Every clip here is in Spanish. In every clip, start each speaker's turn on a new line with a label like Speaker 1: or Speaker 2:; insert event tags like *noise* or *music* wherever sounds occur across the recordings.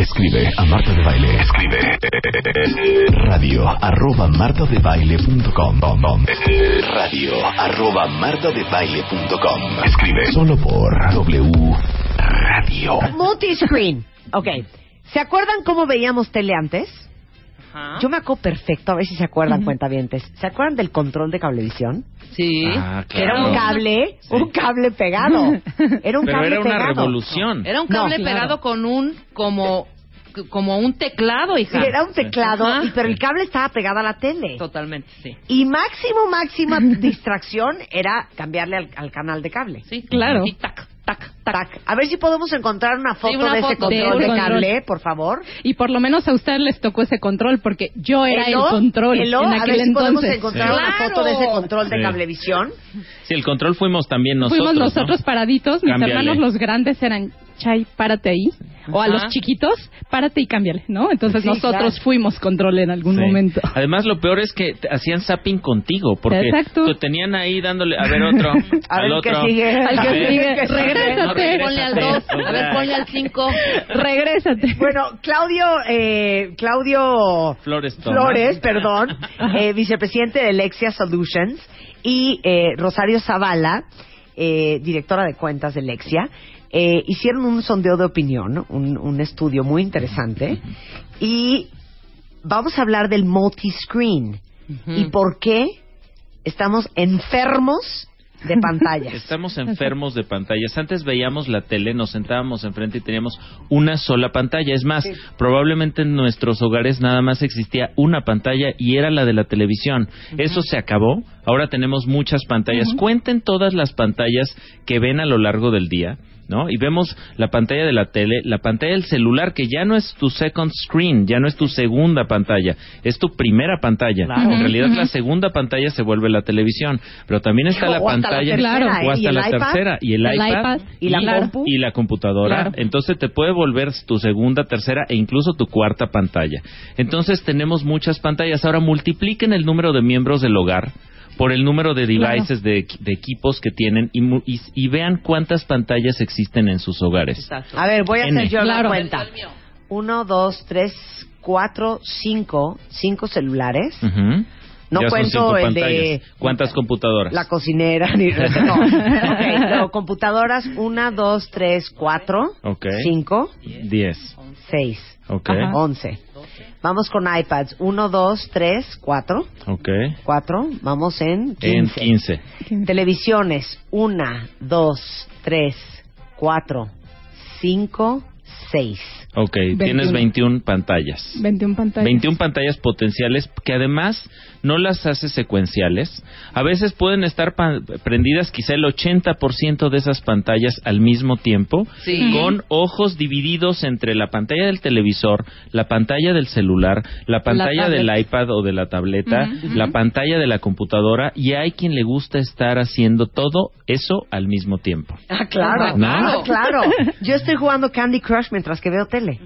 Speaker 1: Escribe a Marta de Baile. Escribe radio arroba martadebaile.com radio arroba martadebaile.com Escribe solo por W Radio.
Speaker 2: Multiscreen. Ok. ¿Se acuerdan cómo veíamos tele antes? Yo me acuerdo perfecto, a ver si se acuerdan, cuentavientes. ¿Se acuerdan del control de cablevisión?
Speaker 3: Sí.
Speaker 4: Ah,
Speaker 2: Que Era un cable, un cable pegado. *laughs* Era un
Speaker 4: Pero
Speaker 2: cable
Speaker 4: era una
Speaker 2: pegado.
Speaker 4: revolución.
Speaker 3: Era un
Speaker 2: No,
Speaker 3: cable
Speaker 2: claro.
Speaker 3: pegado con un como como un teclado,
Speaker 2: Sí,
Speaker 3: hija.
Speaker 2: Era un teclado, y- pero el cable estaba pegado a la tele.
Speaker 3: Totalmente, sí.
Speaker 2: Y máximo, máxima *laughs* distracción era cambiarle al, al canal de cable.
Speaker 3: Sí,
Speaker 5: Claro.
Speaker 3: Y tac, tac, tac.
Speaker 2: Tac. A ver si podemos encontrar una foto
Speaker 3: una
Speaker 2: de ese control
Speaker 5: De
Speaker 2: cable,
Speaker 5: control.
Speaker 2: por favor.
Speaker 5: Y por lo menos a ustedes les tocó ese control porque yo era
Speaker 2: Elo,
Speaker 5: el control
Speaker 2: Elo,
Speaker 5: en
Speaker 2: a
Speaker 5: aquel
Speaker 2: ver si podemos
Speaker 5: entonces.
Speaker 2: encontrar una
Speaker 3: Claro.
Speaker 2: foto de ese control de
Speaker 4: Sí.
Speaker 2: cablevisión.
Speaker 4: Sí, el control fuimos también nosotros.
Speaker 5: Fuimos
Speaker 4: ¿no?
Speaker 5: nosotros paraditos, mis
Speaker 4: Cámbiale.
Speaker 5: hermanos los grandes eran Chay, párate ahí. O a
Speaker 3: Ajá.
Speaker 5: los chiquitos, párate y cámbiale, ¿no? Entonces
Speaker 2: Sí,
Speaker 5: nosotros
Speaker 2: claro.
Speaker 5: fuimos control en algún
Speaker 4: Sí.
Speaker 5: momento.
Speaker 4: Además, lo peor es que te hacían zapping contigo, porque
Speaker 5: Exacto.
Speaker 4: te tenían ahí dándole, a ver otro, *laughs*
Speaker 2: A
Speaker 4: al
Speaker 2: ver
Speaker 4: otro.
Speaker 2: sigue.
Speaker 5: Al que sigue.
Speaker 2: que sigue.
Speaker 5: Regrésate.
Speaker 4: No,
Speaker 3: Ponle al. 2, a ver, ponle al 5.
Speaker 5: Regrésate.
Speaker 2: Bueno, Claudio, eh, Claudio
Speaker 4: Flores.
Speaker 2: Flores, perdón, *laughs* eh, vicepresidente de Lexia Solutions, y eh, Rosario Zavala, eh, directora de cuentas de Lexia, eh, hicieron un sondeo de opinión, un, un estudio muy interesante, y vamos a hablar del multiscreen y por qué estamos enfermos de *laughs* pantallas.
Speaker 4: Estamos enfermos de pantallas. Antes veíamos la tele, nos sentábamos enfrente y teníamos una sola pantalla. Es más, probablemente en nuestros hogares nada más existía una pantalla y era la de la televisión. Eso se acabó. Ahora tenemos muchas pantallas. Cuenten todas las pantallas que ven a lo largo del día. ¿No? Y vemos la pantalla de la tele, la pantalla del celular, que ya no es tu second screen, ya no es tu segunda pantalla, es tu primera pantalla.
Speaker 2: Claro.
Speaker 4: En realidad la segunda pantalla se vuelve la televisión, pero también está la
Speaker 2: O hasta la
Speaker 4: pantalla
Speaker 2: tercera,
Speaker 5: Claro.
Speaker 2: ¿eh?
Speaker 4: o
Speaker 2: ¿Y
Speaker 4: hasta la
Speaker 2: iPad?
Speaker 4: tercera y el,
Speaker 5: El
Speaker 4: iPad,
Speaker 5: iPad
Speaker 2: y la compu.
Speaker 4: y la computadora
Speaker 5: Claro.
Speaker 4: entonces te puede volver tu segunda tercera e incluso tu cuarta pantalla entonces tenemos muchas pantallas ahora multipliquen el número de miembros del hogar por el número de devices de, equi- de equipos que tienen y, mu- y- y vean cuántas pantallas existen en sus hogares
Speaker 3: Exacto.
Speaker 2: A ver, voy a
Speaker 4: N.
Speaker 2: hacer yo
Speaker 5: Claro.
Speaker 2: la cuenta. Uno, dos, tres, cuatro, cinco, cinco celulares.
Speaker 4: Ujú.
Speaker 2: No
Speaker 4: Ya son
Speaker 2: cuento el de
Speaker 4: cuántas computadoras
Speaker 2: la cocinera ni *laughs* no. Ok, luego, computadoras una, dos, tres, cuatro,
Speaker 4: Ok.
Speaker 2: cinco,
Speaker 4: diez
Speaker 2: seis,
Speaker 4: ok
Speaker 5: Ajá.
Speaker 2: once. Vamos con iPads uno, dos, tres, cuatro,
Speaker 4: ok
Speaker 2: cuatro. Vamos en
Speaker 4: en
Speaker 2: quince.
Speaker 4: 15
Speaker 2: Televisiones una, dos, tres, cuatro, cinco, seis.
Speaker 4: ok tienes 21 pantallas
Speaker 5: 21 pantallas.
Speaker 4: 21 pantallas potenciales que además no las hace secuenciales. A veces pueden estar pa- prendidas quizá el 80% de esas pantallas al mismo tiempo,
Speaker 3: Sí.
Speaker 4: con ojos divididos entre la pantalla del televisor, la pantalla del celular, la pantalla del iPad o de la tableta, la pantalla de la computadora, y hay quien le gusta estar haciendo todo eso al mismo tiempo.
Speaker 2: Ah, claro,
Speaker 4: ¿No?
Speaker 2: ah, claro. Yo estoy jugando Candy Crush mientras que veo tele,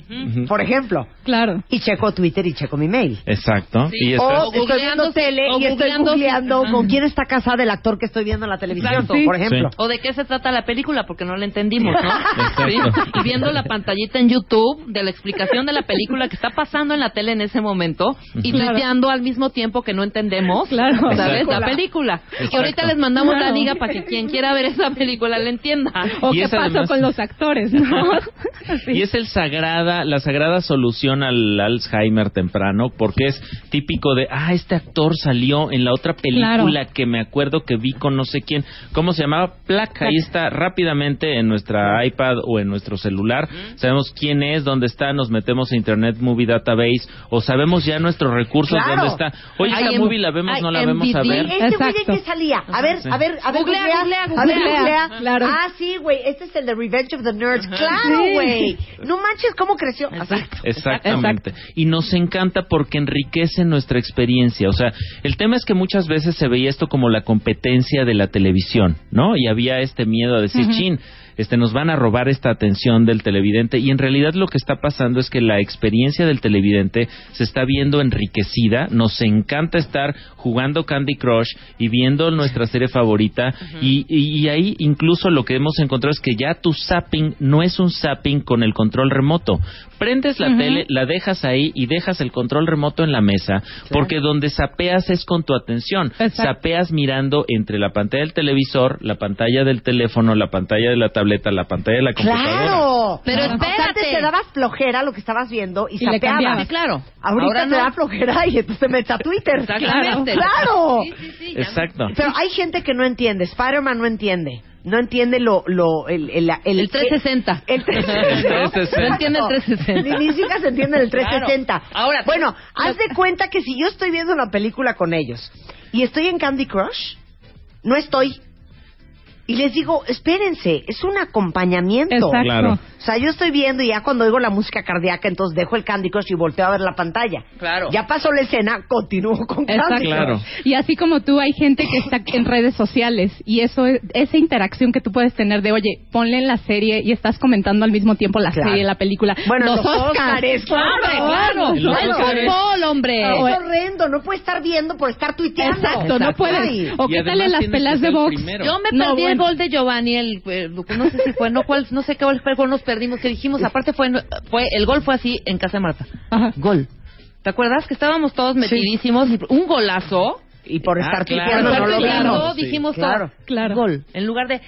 Speaker 2: por ejemplo,
Speaker 5: Claro.
Speaker 2: y checo Twitter y checo mi mail.
Speaker 4: Exacto.
Speaker 3: Sí.
Speaker 4: Y
Speaker 3: O
Speaker 2: estoy viendo tele
Speaker 3: o
Speaker 2: y estoy
Speaker 3: googleando-
Speaker 2: con quién está casado el actor que estoy viendo en la televisión,
Speaker 3: Exacto.
Speaker 2: por ejemplo.
Speaker 4: Sí.
Speaker 3: O de qué se trata la película, porque no la entendimos, ¿no? *laughs* Sí. Y viendo la pantallita en YouTube de la explicación de la película que está pasando en la tele en ese momento y
Speaker 5: Claro.
Speaker 3: tuiteando al mismo tiempo que no entendemos,
Speaker 5: Claro.
Speaker 3: ¿sabes?
Speaker 4: Exacto.
Speaker 3: La película. Y
Speaker 4: Exacto.
Speaker 3: que ahorita les mandamos la liga para que quien quiera ver esa película la entienda.
Speaker 5: O
Speaker 4: Y
Speaker 5: qué
Speaker 4: además-
Speaker 5: con los actores, ¿no? Sí.
Speaker 4: Y es el sagrada, la sagrada solución al Alzheimer temprano, porque es típico de, ah, este actor salió en la otra película
Speaker 5: Claro.
Speaker 4: que me acuerdo que vi con no sé quién. ¿Cómo se llamaba? Placa. Ahí está rápidamente en nuestra iPad o en nuestro celular. Sabemos quién es, dónde está, nos metemos a Internet Movie Database o sabemos ya nuestros recursos
Speaker 2: Claro.
Speaker 4: dónde está. Oye, esta movie la vemos, no la vemos a ver.
Speaker 2: Este güey de
Speaker 5: Exacto.
Speaker 2: qué salía. A ver,
Speaker 4: Sí.
Speaker 2: a ver, a ver,
Speaker 3: Googlea,
Speaker 2: googlea,
Speaker 3: googlea,
Speaker 2: a ver,
Speaker 3: googlea.
Speaker 2: googlea.
Speaker 5: Claro.
Speaker 2: Ah, sí, güey, este es el de Revenge of the Nerds. Claro,
Speaker 5: Sí.
Speaker 2: güey. No manches cómo creció.
Speaker 3: Exacto.
Speaker 4: Exactamente. Y nos encanta porque enriquece nuestra experiencia. O sea, el tema es que muchas veces se veía esto como la competencia de la televisión, ¿no? Y había este miedo a decir, chin, este, nos van a robar esta atención del televidente y en realidad lo que está pasando es que la experiencia del televidente se está viendo enriquecida, nos encanta estar jugando Candy Crush y viendo nuestra serie favorita y, y ahí incluso lo que hemos encontrado es que ya tu zapping no es un zapping con el control remoto. Prendes la tele, la dejas ahí y dejas el control remoto en la mesa, porque donde zapeas es con tu atención.
Speaker 5: Exacto.
Speaker 4: Zapeas mirando entre la pantalla del televisor, la pantalla del teléfono, la pantalla de la tableta, la pantalla de la computadora.
Speaker 2: ¡Claro!
Speaker 3: Pero
Speaker 2: O sea,
Speaker 3: espérate.
Speaker 2: antes te daba flojera lo que estabas viendo y,
Speaker 5: Y le
Speaker 2: sapeabas.
Speaker 3: claro.
Speaker 2: Ahorita
Speaker 3: Ahora
Speaker 2: te
Speaker 3: no.
Speaker 2: da flojera y entonces te metes a Twitter.
Speaker 3: Exactamente.
Speaker 2: ¡Claro!
Speaker 3: Sí, sí, sí,
Speaker 4: Exacto.
Speaker 2: Pero hay gente que no entiende. Spider-Man no entiende. No entiende lo... lo el, el, el,
Speaker 3: El 360.
Speaker 2: El 360.
Speaker 4: El 360.
Speaker 3: No entiende el 360.
Speaker 2: Ni, ni siquiera se entiende el 360.
Speaker 3: Claro. Ahora,
Speaker 2: bueno, haz de cuenta que si yo estoy viendo una película con ellos y estoy en Candy Crush, no estoy. Y les digo, espérense, es un acompañamiento.
Speaker 5: Exacto.
Speaker 4: Claro.
Speaker 2: O sea, yo estoy viendo y ya cuando oigo la música cardíaca, entonces dejo el Candy Crush y volteo a ver la pantalla.
Speaker 3: Claro.
Speaker 2: Ya pasó la escena, continúo con
Speaker 5: Exacto.
Speaker 2: Candy Crush.
Speaker 4: Claro.
Speaker 5: Y así como tú, hay gente que está en redes sociales y eso, es- esa interacción que tú puedes tener de, oye, ponle en la serie y estás comentando al mismo tiempo la
Speaker 2: Claro.
Speaker 5: serie, la película.
Speaker 2: Bueno, los
Speaker 5: Oscars.
Speaker 2: Óscares, claro,
Speaker 5: Claro.
Speaker 4: Los
Speaker 3: fútbol, hombre.
Speaker 2: Es horrendo, no puedes estar viendo por estar tuiteando.
Speaker 5: Exacto, no puedes.
Speaker 2: Ay.
Speaker 5: O qué tal en las
Speaker 4: que
Speaker 5: de box.
Speaker 4: primero.
Speaker 3: Yo me
Speaker 5: No,
Speaker 3: perdí el gol de Giovanni, el, eh, no sé si fue, no cuál, no sé qué gol fue, nos perdimos, que dijimos, aparte fue, fue, el gol fue así en casa de Marta.
Speaker 5: Ajá.
Speaker 3: Gol. ¿Te acuerdas que estábamos todos metidísimos? y Un golazo.
Speaker 2: Y por
Speaker 4: Ah,
Speaker 2: estar
Speaker 4: claro.
Speaker 2: no
Speaker 3: Aparte,
Speaker 2: lo
Speaker 3: claro,
Speaker 2: vimos.
Speaker 3: dijimos
Speaker 2: Claro.
Speaker 3: todo.
Speaker 5: Claro.
Speaker 3: Gol. En lugar de.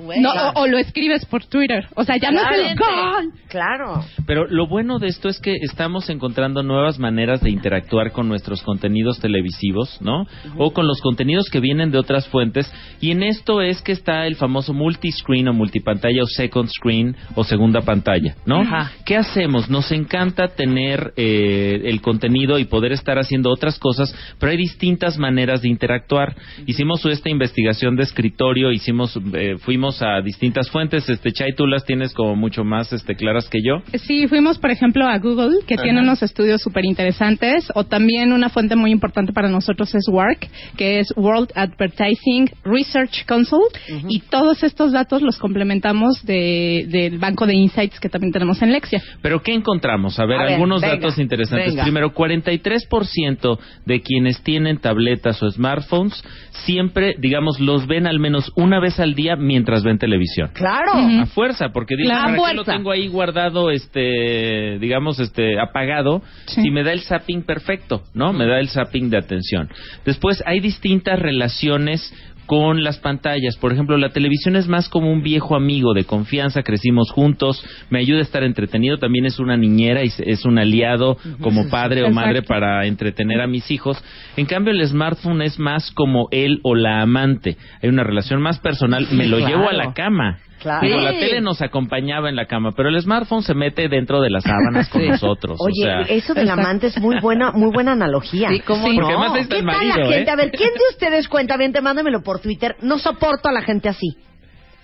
Speaker 3: Güey.
Speaker 5: No, o, o lo escribes por Twitter. O sea, ya no es el gol.
Speaker 2: Claro.
Speaker 4: Pero lo bueno de esto es que estamos encontrando nuevas maneras de interactuar con nuestros contenidos televisivos, ¿no? O con los contenidos que vienen de otras fuentes. Y en esto es que está el famoso multiscreen o multipantalla o second screen o segunda pantalla, ¿no?
Speaker 3: Ajá.
Speaker 4: ¿Qué hacemos? Nos encanta tener eh, el contenido y poder estar haciendo otras cosas, pero hay distintas maneras de interactuar. Hicimos esta investigación de escritorio, hicimos, eh, fuimos a distintas fuentes. Este Chay, tú las tienes como mucho más este, claras que yo.
Speaker 5: Sí, fuimos, por ejemplo, a Google, que tiene unos estudios súper interesantes, o también una fuente muy importante para nosotros es WARC, que es World Advertising Research Council, y todos estos datos los complementamos de- del banco de insights que también tenemos en Lexia.
Speaker 4: Pero ¿qué encontramos? A ver,
Speaker 2: A ver,
Speaker 4: algunos
Speaker 2: venga,
Speaker 4: datos interesantes.
Speaker 2: venga.
Speaker 4: Primero, 43% de quienes tienen tabletas o smartphones siempre, digamos, los ven al menos una vez al día mientras ven televisión.
Speaker 2: Claro.
Speaker 4: A fuerza, porque dicen,
Speaker 5: Claro.
Speaker 4: ¿para qué lo tengo ahí guardado, este, digamos, este, apagado?
Speaker 5: Sí.
Speaker 4: Si me da el zapping perfecto, ¿no? Me da el zapping de atención. Después, hay distintas relaciones con las pantallas. Por ejemplo, la televisión es más como un viejo amigo de confianza, crecimos juntos, me ayuda a estar entretenido, también es una niñera y es un aliado como padre o madre para entretener a mis hijos. En cambio, el smartphone es más como él o la amante. Hay una relación más personal, me lo
Speaker 2: claro.
Speaker 4: llevo a la cama.
Speaker 2: Claro.
Speaker 4: Digo, la tele nos acompañaba en la cama, pero el smartphone se mete dentro de las sábanas con
Speaker 3: Sí.
Speaker 4: nosotros. o
Speaker 2: Oye,
Speaker 4: sea,
Speaker 2: eso del amante es muy buena, muy buena analogía.
Speaker 3: Sí, ¿cómo
Speaker 5: Sí.
Speaker 3: no?
Speaker 4: Porque además está
Speaker 2: ¿Qué
Speaker 4: el
Speaker 2: tal
Speaker 4: marido,
Speaker 2: la gente?
Speaker 4: ¿eh?
Speaker 2: A ver, ¿quién de ustedes cuenta? Bien, te mándamelo por Twitter. No soporto a la gente así.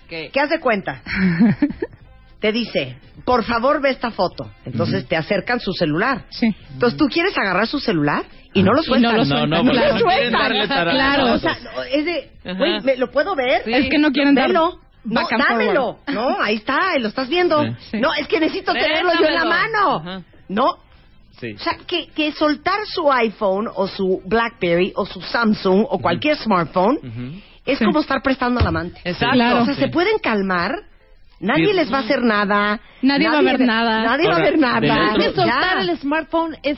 Speaker 3: ¿Qué?
Speaker 2: ¿Qué hace cuenta? *laughs* Te dice, por favor ve esta foto. Entonces te acercan su celular.
Speaker 5: Sí.
Speaker 2: Entonces tú quieres agarrar su celular y no lo sueltan.
Speaker 5: no lo
Speaker 4: no, no,
Speaker 5: claro.
Speaker 4: no quieren
Speaker 2: Sueltan.
Speaker 5: Claro.
Speaker 2: O sea, es de, güey, ¿me ¿lo puedo ver?
Speaker 3: Sí.
Speaker 5: Es que no quieren dar
Speaker 2: Velo. No, dámelo. No, ahí está, lo estás viendo.
Speaker 4: Sí.
Speaker 5: Sí.
Speaker 2: No, es que necesito tenerlo yo en la mano.
Speaker 3: Ajá.
Speaker 2: No,
Speaker 4: sí.
Speaker 2: o sea, que, que soltar su iPhone o su BlackBerry o su Samsung o cualquier smartphone es
Speaker 5: Sí.
Speaker 2: como estar prestando al amante.
Speaker 3: Exacto.
Speaker 5: Claro.
Speaker 2: O sea,
Speaker 4: Sí.
Speaker 2: se pueden calmar, nadie les va a hacer nada.
Speaker 5: Nadie va a ver nada.
Speaker 2: Nadie va a ver nada.
Speaker 3: soltar
Speaker 2: Ya.
Speaker 3: el smartphone es...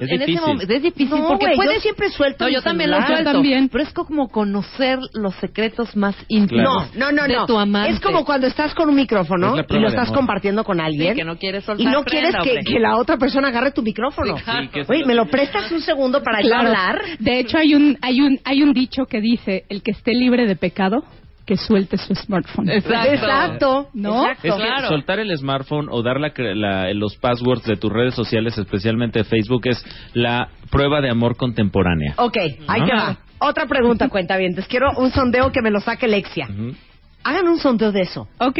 Speaker 4: Es
Speaker 3: en ese
Speaker 4: difícil.
Speaker 3: momento es difícil
Speaker 2: No,
Speaker 3: porque
Speaker 2: güey,
Speaker 3: puedes
Speaker 2: yo siempre suelto
Speaker 3: no yo también lo suelto
Speaker 5: También.
Speaker 3: pero es como conocer los secretos más íntimos
Speaker 2: No, no, no,
Speaker 3: de
Speaker 2: no.
Speaker 3: tu amante
Speaker 2: Es como cuando estás con un micrófono
Speaker 4: Es
Speaker 2: y lo estás compartiendo con alguien
Speaker 3: Sí, que no quieres
Speaker 2: y no
Speaker 3: prenda,
Speaker 2: quieres que, que la otra persona agarre tu micrófono.
Speaker 3: Sí,
Speaker 2: Oye, ¿me lo prestas un segundo para yo hablar?
Speaker 5: De hecho, hay un, hay un, hay un dicho que dice, el que esté libre de pecado, que suelte su smartphone.
Speaker 3: Exacto.
Speaker 2: Exacto.
Speaker 5: ¿No?
Speaker 2: Exacto.
Speaker 4: Es que
Speaker 3: Claro.
Speaker 4: soltar el smartphone o dar la cre- la- los passwords de tus redes sociales, especialmente Facebook, es la prueba de amor contemporánea.
Speaker 2: Ok, ahí te va. Otra pregunta, cuenta bien. Quiero un sondeo que me lo saque Lexia. Hagan un sondeo de eso,
Speaker 5: Ok.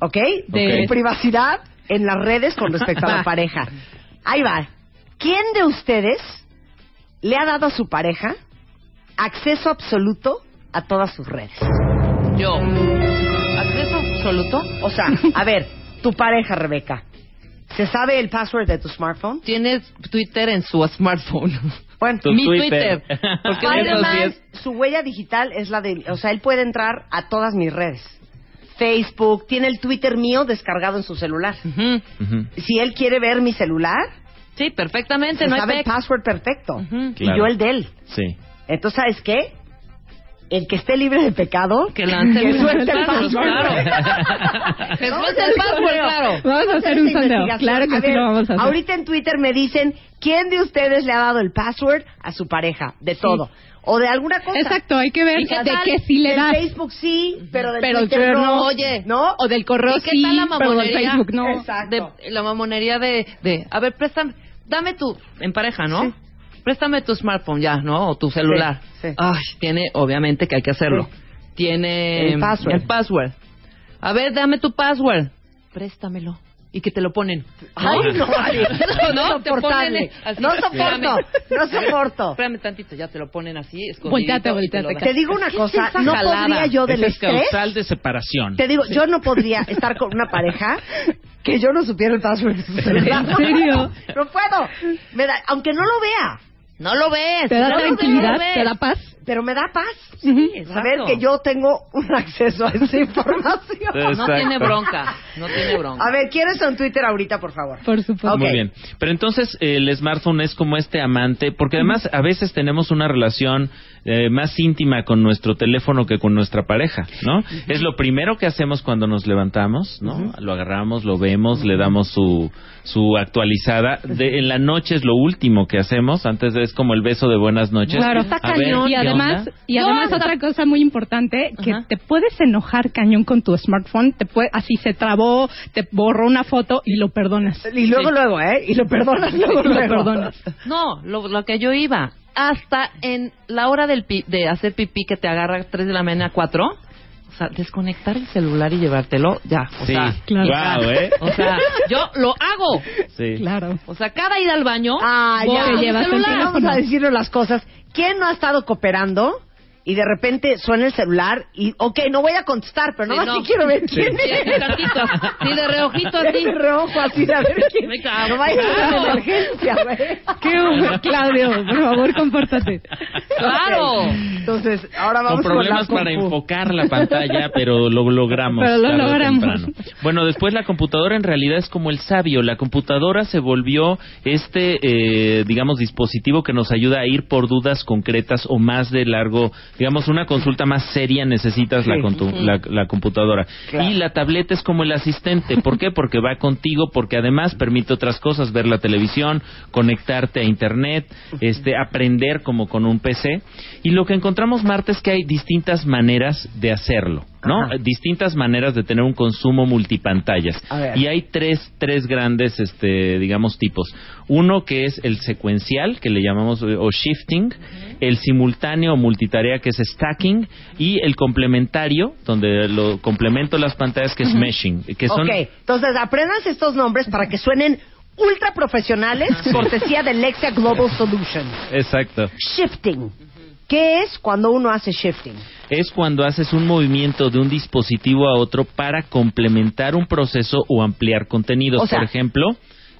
Speaker 2: ¿ok?
Speaker 5: De-
Speaker 2: De privacidad en las redes con respecto a la *laughs* pareja. Ahí va. ¿Quién de ustedes le ha dado a su pareja acceso absoluto a todas sus redes?
Speaker 3: Yo acceso absoluto.
Speaker 2: O sea, a ver, tu pareja, Rebeca, ¿se sabe el password de tu smartphone?
Speaker 3: Tienes Twitter en su smartphone.
Speaker 2: Bueno,
Speaker 4: Tu
Speaker 3: Mi
Speaker 4: Twitter.
Speaker 3: Twitter. Porque
Speaker 4: es-
Speaker 2: su huella digital es la de... O sea, él puede entrar a todas mis redes. Facebook, tiene el Twitter mío descargado en su celular.
Speaker 3: Ujú.
Speaker 4: Ujú.
Speaker 2: Si él quiere ver mi celular,
Speaker 3: Sí, perfectamente,
Speaker 2: se
Speaker 3: no hay
Speaker 2: sabe el
Speaker 3: pec.
Speaker 2: password perfecto.
Speaker 3: Ujú.
Speaker 2: Y
Speaker 4: Claro.
Speaker 2: yo el de él.
Speaker 4: Sí.
Speaker 2: Entonces, ¿sabes qué? El que esté libre de pecado,
Speaker 3: Que lance
Speaker 2: que
Speaker 3: el
Speaker 2: suelte el
Speaker 3: password, claro. Que suelte el password, claro.
Speaker 5: Vamos a hacer *laughs* un sondeo. Claro que
Speaker 2: A
Speaker 5: sí
Speaker 2: ver,
Speaker 5: lo vamos a hacer.
Speaker 2: Ahorita en Twitter me dicen quién de ustedes le ha dado el password a su pareja, de todo. O de alguna cosa.
Speaker 5: Exacto, hay que ver
Speaker 3: ¿Y qué
Speaker 5: de qué sí le
Speaker 2: Del
Speaker 5: das.
Speaker 2: Facebook sí, pero del
Speaker 5: Pero
Speaker 2: Twitter no.
Speaker 5: no.
Speaker 3: Oye,
Speaker 2: ¿No?
Speaker 5: O del correo
Speaker 3: ¿Y qué
Speaker 5: sí,
Speaker 3: tal la
Speaker 5: pero del? Facebook no.
Speaker 2: Exacto.
Speaker 3: De, la mamonería de, de, a ver, préstame, dame tu, en pareja, ¿no?
Speaker 2: Sí.
Speaker 3: Préstame tu smartphone ya, ¿no? O tu celular.
Speaker 2: Sí, sí.
Speaker 3: Ay, tiene, obviamente que hay que hacerlo.
Speaker 2: Sí.
Speaker 3: Tiene
Speaker 2: El password.
Speaker 3: el password. A ver, dame tu password. Préstamelo. Y que te lo ponen.
Speaker 2: Ay, no, *laughs* Ari.
Speaker 3: no, te
Speaker 2: Insoportable.
Speaker 3: ponen así.
Speaker 2: No soporto, no soporto.
Speaker 3: Espérame tantito, ya te lo ponen así.
Speaker 5: Volteate, volteate.
Speaker 2: Te digo una cosa, no podría yo del
Speaker 4: es
Speaker 2: estrés.
Speaker 4: causal de separación.
Speaker 2: Te digo, yo no podría estar con una pareja que yo no supiera el password de su celular.
Speaker 5: ¿En serio? *laughs*
Speaker 2: No puedo. Me da, aunque no lo vea,
Speaker 3: No lo ves.
Speaker 5: ¿Te da
Speaker 3: no
Speaker 5: tranquilidad?
Speaker 3: ves.
Speaker 5: ¿Te da paz?
Speaker 2: Pero me da paz. Saber que yo tengo un *laughs* acceso a esa información.
Speaker 3: No tiene bronca. No tiene bronca.
Speaker 2: A ver, ¿quiénes son Twitter ahorita, por favor?
Speaker 5: Por supuesto.
Speaker 4: Muy bien. Pero entonces el smartphone es como este amante, porque además a veces tenemos una relación eh, más íntima con nuestro teléfono que con nuestra pareja, ¿no? Es lo primero que hacemos cuando nos levantamos, ¿no? Lo agarramos, lo vemos, le damos su su actualizada. De, en la noche es lo último que hacemos, antes es como el beso de buenas noches.
Speaker 5: Claro,
Speaker 2: Está
Speaker 4: A ver,
Speaker 2: cañón.
Speaker 5: y
Speaker 4: ¿qué
Speaker 5: además,
Speaker 4: onda?
Speaker 5: y además otra cosa muy importante, que
Speaker 3: Ajá.
Speaker 5: te puedes enojar cañón con tu smartphone, te puede, así se trabó, te borró una foto y lo perdonas.
Speaker 2: Y luego,
Speaker 3: Sí.
Speaker 2: luego, ¿eh? Y lo perdonas *laughs* luego,
Speaker 5: Y lo
Speaker 2: luego.
Speaker 5: perdonas.
Speaker 3: No, lo, lo que yo iba. Hasta en la hora del pi- de hacer pipí que te agarra a 3 de la mañana, 4. O sea, desconectar el celular y llevártelo, ya. O
Speaker 4: Sí,
Speaker 3: sea,
Speaker 5: claro.
Speaker 4: Guau, ¿eh?
Speaker 3: o sea, yo lo hago.
Speaker 4: Sí.
Speaker 5: Claro.
Speaker 3: O sea, cada ida al baño.
Speaker 2: Ah, ya.
Speaker 3: el
Speaker 5: llevas el
Speaker 3: celular.
Speaker 2: Vamos a decirle las cosas. ¿Quién no ha estado cooperando y de repente suena el celular y, ok, no voy a contestar, pero
Speaker 3: Sí,
Speaker 2: no sí quiero ver quién
Speaker 3: Sí, así
Speaker 2: es.
Speaker 3: tantito. Sí, de reojito *laughs* así.
Speaker 2: De reojo, así de a ver quién
Speaker 3: Me cago.
Speaker 2: No vaya a ser
Speaker 3: Claro.
Speaker 2: una emergencia, güey. *laughs*
Speaker 5: Qué bueno, Claudio, por favor, compórtate.
Speaker 3: Claro.
Speaker 2: Ok. Entonces, ahora
Speaker 4: con
Speaker 2: vamos con,
Speaker 4: problemas
Speaker 2: la
Speaker 4: para enfocar la pantalla, pero lo logramos.
Speaker 5: Pero lo logramos.
Speaker 4: temprano. Bueno, después la computadora en realidad es como el sabio. La computadora se volvió este, eh, digamos, dispositivo que nos ayuda a ir por dudas concretas o más de largo, digamos, una consulta más seria necesitas la, la, la computadora.
Speaker 2: Claro.
Speaker 4: Y la tableta es como el asistente. ¿Por qué? Porque va contigo, porque además permite otras cosas, ver la televisión, conectarte a internet, este, aprender como con un PC. Y lo que encontramos, Marta, es que hay distintas maneras de hacerlo, ¿no?
Speaker 2: Ajá.
Speaker 4: Distintas maneras de tener un consumo multipantallas. Y hay tres, tres grandes, este, digamos, tipos. Uno que es el secuencial, que le llamamos, eh, o shifting, el simultáneo o multitarea, que es stacking, y el complementario, donde lo complemento las pantallas, que es meshing, que son...
Speaker 2: Ok, entonces apréndanse estos nombres para que suenen ultra profesionales, cortesía de Lexia Global Solutions.
Speaker 4: Exacto.
Speaker 2: Shifting. ¿Qué es cuando uno hace shifting?
Speaker 4: es cuando haces un movimiento de un dispositivo a otro para complementar un proceso o ampliar contenidos.
Speaker 2: O sea-
Speaker 4: Por ejemplo,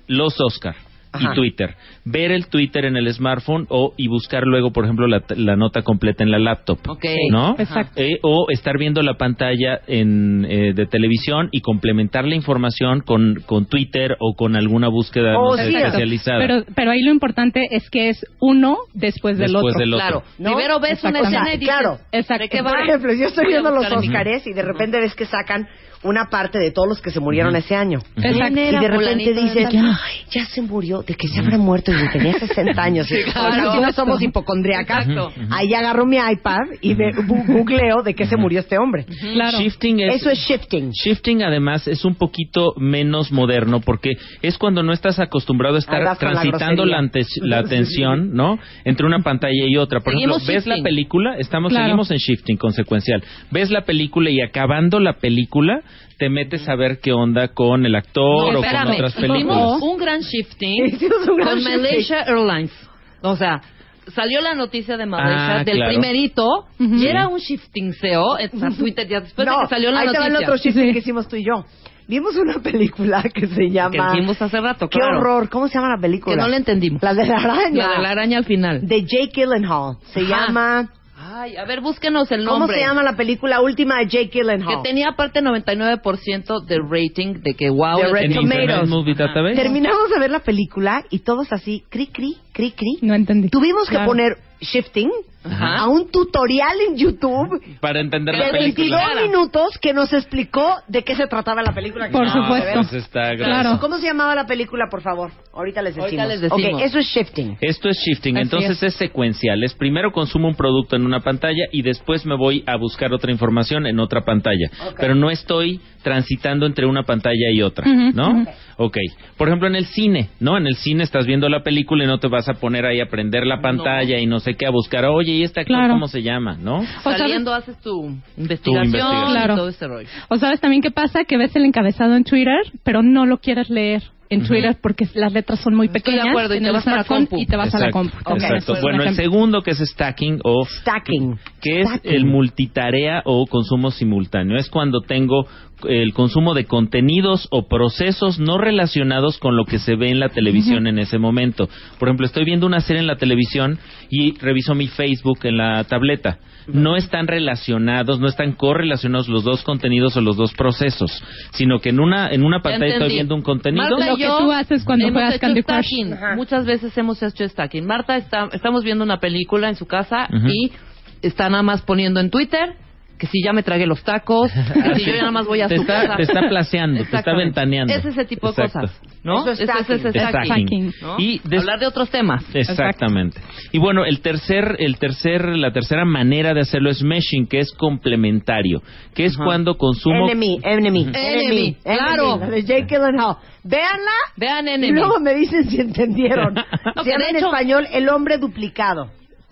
Speaker 4: los Oscar
Speaker 2: Ajá.
Speaker 4: y Twitter. Ver el Twitter en el smartphone o y buscar luego, por ejemplo, la, la nota completa en la laptop.
Speaker 3: Ok.
Speaker 4: ¿No?
Speaker 5: Exacto.
Speaker 4: Eh, o estar viendo la pantalla en, eh, de televisión y complementar la información con, con Twitter o con alguna búsqueda
Speaker 2: Oh,
Speaker 4: no sé,
Speaker 2: sí,
Speaker 4: especializada.
Speaker 5: Pero, pero ahí lo importante es que es uno después del
Speaker 4: Después
Speaker 5: otro.
Speaker 4: del otro.
Speaker 3: Claro.
Speaker 2: ¿No?
Speaker 3: Primero ves una
Speaker 2: O sea,
Speaker 3: escena y dices,
Speaker 2: claro.
Speaker 5: Exacto.
Speaker 3: ¿de qué va?
Speaker 2: Por ejemplo, yo estoy viendo los Óscares y de repente ves que sacan una parte de todos los que se murieron ese año.
Speaker 5: Exacto.
Speaker 2: Y de repente dices, ay, ya se murió, de que se habrá muerto y tenía 60 años.
Speaker 3: claro.
Speaker 2: O sea, si no somos hipocondriacas,
Speaker 3: Exacto.
Speaker 2: ahí agarro mi iPad y me bu- googleo de qué se murió este hombre.
Speaker 5: Claro.
Speaker 4: Shifting es,
Speaker 2: Eso es shifting.
Speaker 4: Shifting además es un poquito menos moderno porque es cuando no estás acostumbrado a estar transitando la, ante- la atención, ¿no? Entre una pantalla y otra. Por
Speaker 3: Seguimos
Speaker 4: ejemplo, ves la película, estamos
Speaker 5: Claro.
Speaker 4: seguimos en shifting consecuencial. Ves la película y acabando la película te metes a ver qué onda con el actor
Speaker 3: No,
Speaker 4: o con otras
Speaker 3: Hicimos
Speaker 4: películas.
Speaker 3: un gran shifting
Speaker 2: Hicimos un gran
Speaker 3: con
Speaker 2: shifting.
Speaker 3: Malaysia Airlines. O sea, salió la noticia de Madesha
Speaker 4: Ah,
Speaker 3: del
Speaker 4: claro.
Speaker 3: primerito
Speaker 5: Ujú.
Speaker 3: y era un shifting SEO en Twitter ya después de que salió la
Speaker 2: ahí te va el
Speaker 3: noticia.
Speaker 2: otro
Speaker 5: Sí.
Speaker 2: que hicimos tú y yo. Vimos una película *laughs* que se
Speaker 3: que
Speaker 2: llama...
Speaker 3: dijimos hace rato,
Speaker 2: ¡Qué
Speaker 3: claro.
Speaker 2: horror! ¿Cómo se llama la película?
Speaker 3: Que no la entendimos.
Speaker 2: La de la araña.
Speaker 3: La de la araña al final.
Speaker 2: De Jake Gyllenhaal. Se
Speaker 3: Ajá.
Speaker 2: llama...
Speaker 3: Ay, a ver, búsquenos el
Speaker 2: ¿Cómo
Speaker 3: nombre.
Speaker 2: se llama la película última de Jake
Speaker 3: Que
Speaker 2: Gyllenhaal?
Speaker 3: tenía aparte 99% de rating de que wow.
Speaker 2: De Red Tomatoes.
Speaker 4: Movie. Database.
Speaker 2: Terminamos de ver la película y todos así, cri, cri, cri, cri.
Speaker 5: No entendí.
Speaker 2: Tuvimos que
Speaker 5: Claro.
Speaker 2: poner shifting
Speaker 3: Ajá.
Speaker 2: a un tutorial en YouTube
Speaker 4: Para entender
Speaker 2: de
Speaker 4: la
Speaker 2: 22
Speaker 4: película.
Speaker 2: minutos que nos explicó de qué se trataba la película. que
Speaker 5: Por
Speaker 2: de
Speaker 5: supuesto.
Speaker 4: Pues está
Speaker 5: Claro.
Speaker 2: ¿Cómo se llamaba la película, por favor? Ahorita les decimos.
Speaker 3: Ahorita les decimos.
Speaker 2: Ok, eso es shifting.
Speaker 4: Esto es shifting,
Speaker 5: Así
Speaker 4: entonces es. secuencial. Es primero consumo un producto en una pantalla y después me voy a buscar otra información en otra pantalla.
Speaker 2: Ok.
Speaker 4: Pero no estoy transitando entre una pantalla y otra, ¿no?
Speaker 5: ujú.
Speaker 4: Ok. Por ejemplo, en el cine, ¿no? En el cine estás viendo la película y no te vas a poner ahí a prender la pantalla y no sé qué a buscar. Oye, ¿y actor
Speaker 5: Claro.
Speaker 4: cómo se llama, no?
Speaker 5: O sabes-
Speaker 3: Saliendo haces tu investigación,
Speaker 4: investigación.
Speaker 3: y todo ese rollo.
Speaker 5: O sabes también qué pasa, que ves el encabezado en Twitter, pero no lo quieres leer en Twitter porque las letras son muy
Speaker 3: Estoy de
Speaker 5: pequeñas
Speaker 3: acuerdo, y te vas a la compu.
Speaker 5: y te vas a la
Speaker 4: Exacto,
Speaker 5: compu. También
Speaker 4: Exacto. Bueno, el segundo que es stacking o
Speaker 2: Stacking.
Speaker 4: que es
Speaker 2: Stacking.
Speaker 4: el multitarea o consumo simultáneo. Es cuando tengo el consumo de contenidos o procesos no relacionados con lo que se ve en la televisión en ese momento. Por ejemplo, estoy viendo una serie en la televisión y reviso mi Facebook en la tableta. No están relacionados, no están correlacionados los dos contenidos o los dos procesos, sino que en una en una pantalla estoy viendo un contenido.
Speaker 3: Marta
Speaker 5: Lo que tú haces cuando juegas Candy Crush.
Speaker 3: Muchas veces hemos hecho stacking. Marta está, estamos viendo una película en su casa y está nada más poniendo en Twitter que si ya me tragué los tacos, *laughs* que si yo ya nada más voy a
Speaker 4: Te
Speaker 3: su
Speaker 4: está-
Speaker 3: casa.
Speaker 4: te está placeando, te está ventaneando.
Speaker 3: Es ese tipo de
Speaker 4: Exacto.
Speaker 3: cosas, ¿no?
Speaker 2: Eso es stacking.
Speaker 3: es stacking. ¿no?
Speaker 4: Y
Speaker 3: Hablar de otros temas.
Speaker 4: Exactamente. Y bueno, el tercer, el tercer, la tercera manera de hacerlo es meshing, que es complementario, que es
Speaker 3: Ajá.
Speaker 4: cuando consumo
Speaker 2: Enemy, enemy,
Speaker 3: Enemy,
Speaker 2: enemy,
Speaker 3: claro.
Speaker 2: La de Jake Gyllenhaal. Véanla
Speaker 3: Vean
Speaker 2: y
Speaker 3: Enemy.
Speaker 2: luego me dicen si entendieron. *laughs*
Speaker 3: No,
Speaker 2: Se llama
Speaker 3: de
Speaker 2: en
Speaker 3: hecho-
Speaker 2: español El hombre duplicado.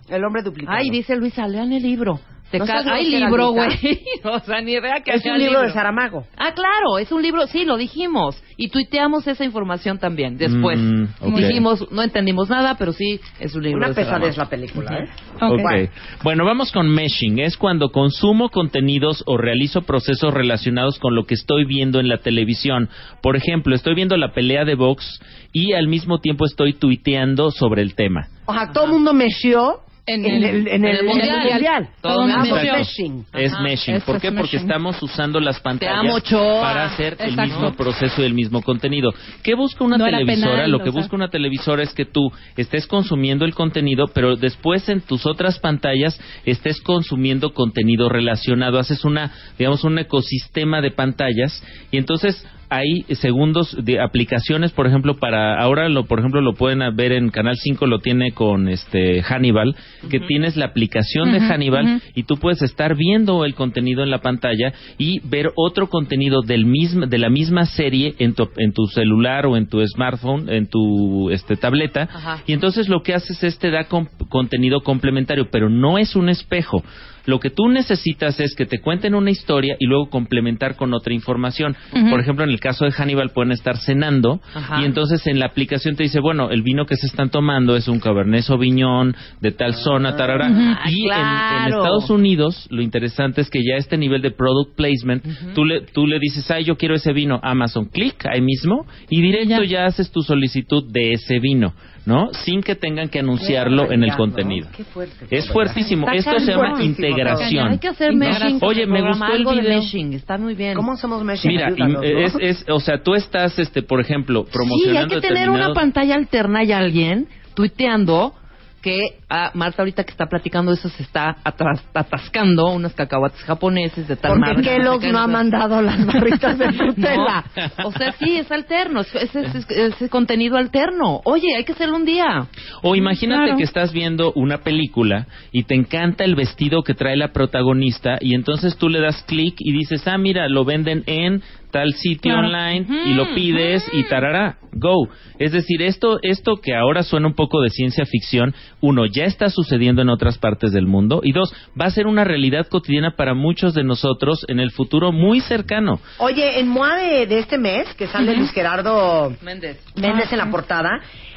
Speaker 2: El hombre duplicado.
Speaker 3: Ay, dice Luisa, lean el libro.
Speaker 2: No
Speaker 3: Hay libro, güey. *laughs* o sea, ni idea que
Speaker 2: es
Speaker 3: haya
Speaker 2: un libro de Saramago.
Speaker 3: Ah, claro, es un libro, sí, lo dijimos. Y tuiteamos esa información también después.
Speaker 4: Mm.
Speaker 3: Dijimos, no entendimos nada, pero sí, es un libro
Speaker 2: Una
Speaker 3: de
Speaker 2: pesadez
Speaker 3: Saramago.
Speaker 2: la película, ¿eh?
Speaker 5: Ok.
Speaker 4: Ok. Bueno, vamos con meshing. Es cuando consumo contenidos o realizo procesos relacionados con lo que estoy viendo en la televisión. Por ejemplo, estoy viendo la pelea de box y al mismo tiempo estoy tuiteando sobre el tema.
Speaker 2: O sea, todo el mundo meció
Speaker 5: En
Speaker 2: en,
Speaker 5: el-
Speaker 2: el, en el,
Speaker 3: en el mundial.
Speaker 2: Todo
Speaker 3: Todo
Speaker 2: meshing.
Speaker 4: Es meshing. ¿Por
Speaker 5: es
Speaker 4: qué? Porque
Speaker 5: meshing.
Speaker 4: estamos usando las pantallas
Speaker 3: amo,
Speaker 4: para hacer el mismo proceso y el mismo contenido. ¿Qué busca una
Speaker 5: No
Speaker 4: televisora?
Speaker 5: penal,
Speaker 4: Lo
Speaker 5: o
Speaker 4: que
Speaker 5: sea.
Speaker 4: busca una televisora es que tú estés consumiendo el contenido, pero después en tus otras pantallas estés consumiendo contenido relacionado. Haces una, digamos, un ecosistema de pantallas y entonces hay segundos de aplicaciones, por ejemplo, para ahora lo por ejemplo lo pueden ver en Canal 5 lo tiene con este Hannibal, que tienes la aplicación de Hannibal y tú puedes estar viendo el contenido en la pantalla y ver otro contenido del mismo de la misma serie en tu, en tu celular o en tu smartphone, en tu este tableta
Speaker 3: Ajá.
Speaker 4: y entonces lo que haces es te da com- contenido complementario, pero no es un espejo. Lo que tú necesitas es que te cuenten una historia y luego complementar con otra información. Por ejemplo, en el caso de Hannibal pueden estar cenando
Speaker 3: Ajá.
Speaker 4: y entonces en la aplicación te dice, bueno, el vino que se están tomando es un Cabernet Sauvignon de tal zona, tarara. Y en-. Estados Unidos lo interesante es que ya este nivel de product placement, tú, le, tú le dices, ay, yo quiero ese vino, Amazon, clic ahí mismo y directo
Speaker 5: Ya.
Speaker 4: ya haces tu solicitud de ese vino, ¿no? Sin que tengan que anunciarlo en el contenido.
Speaker 2: Qué fuerte.
Speaker 4: Es fuertísimo. Esto se llama
Speaker 2: fuertísimo,
Speaker 4: integración.
Speaker 3: Hay que hacer meshing.
Speaker 4: Oye, me gustó el
Speaker 3: algo de
Speaker 4: video.
Speaker 3: meshing, está muy bien.
Speaker 2: ¿Cómo hacemos meshing?
Speaker 4: Mira, y-
Speaker 2: Ayúdanos, ¿no?
Speaker 4: es, es, o sea, tú estás, este, por ejemplo,
Speaker 3: Sí, hay
Speaker 4: promocionando
Speaker 3: que tener una pantalla alterna y alguien tuiteando que ah, Marta ahorita que está platicando eso se está atras- atascando unos cacahuates japoneses de tal
Speaker 2: Porque
Speaker 3: qué,
Speaker 2: no ha mandado las barritas de *laughs* Nutella.
Speaker 3: No. O sea, sí, es alterno, es, es, es- es- es contenido alterno. Oye, hay que hacerlo un día.
Speaker 4: O imagínate
Speaker 5: Claro.
Speaker 4: que estás viendo una película y te encanta el vestido que trae la protagonista y entonces tú le das clic y dices, ah, mira, lo venden en tal sitio
Speaker 5: Claro.
Speaker 4: online y lo pides y tarará, go. Es decir, esto, esto que ahora suena un poco de ciencia ficción, uno, ya está sucediendo en otras partes del mundo y dos, va a ser una realidad cotidiana para muchos de nosotros en el futuro muy cercano.
Speaker 2: Oye, en MOA de, de este mes, que sale Luis Gerardo
Speaker 3: Méndez.
Speaker 2: Méndez en la portada,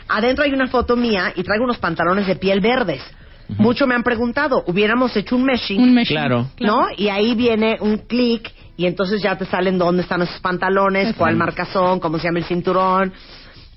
Speaker 2: adentro hay una foto mía y traigo unos pantalones de piel verdes. Mucho me han preguntado, hubiéramos hecho un meshing,
Speaker 5: Un meshing.
Speaker 4: Claro.
Speaker 2: ¿no? Y ahí viene un clic y entonces ya te salen dónde están esos pantalones,
Speaker 5: Exacto.
Speaker 2: cuál marca son, cómo se llama el cinturón,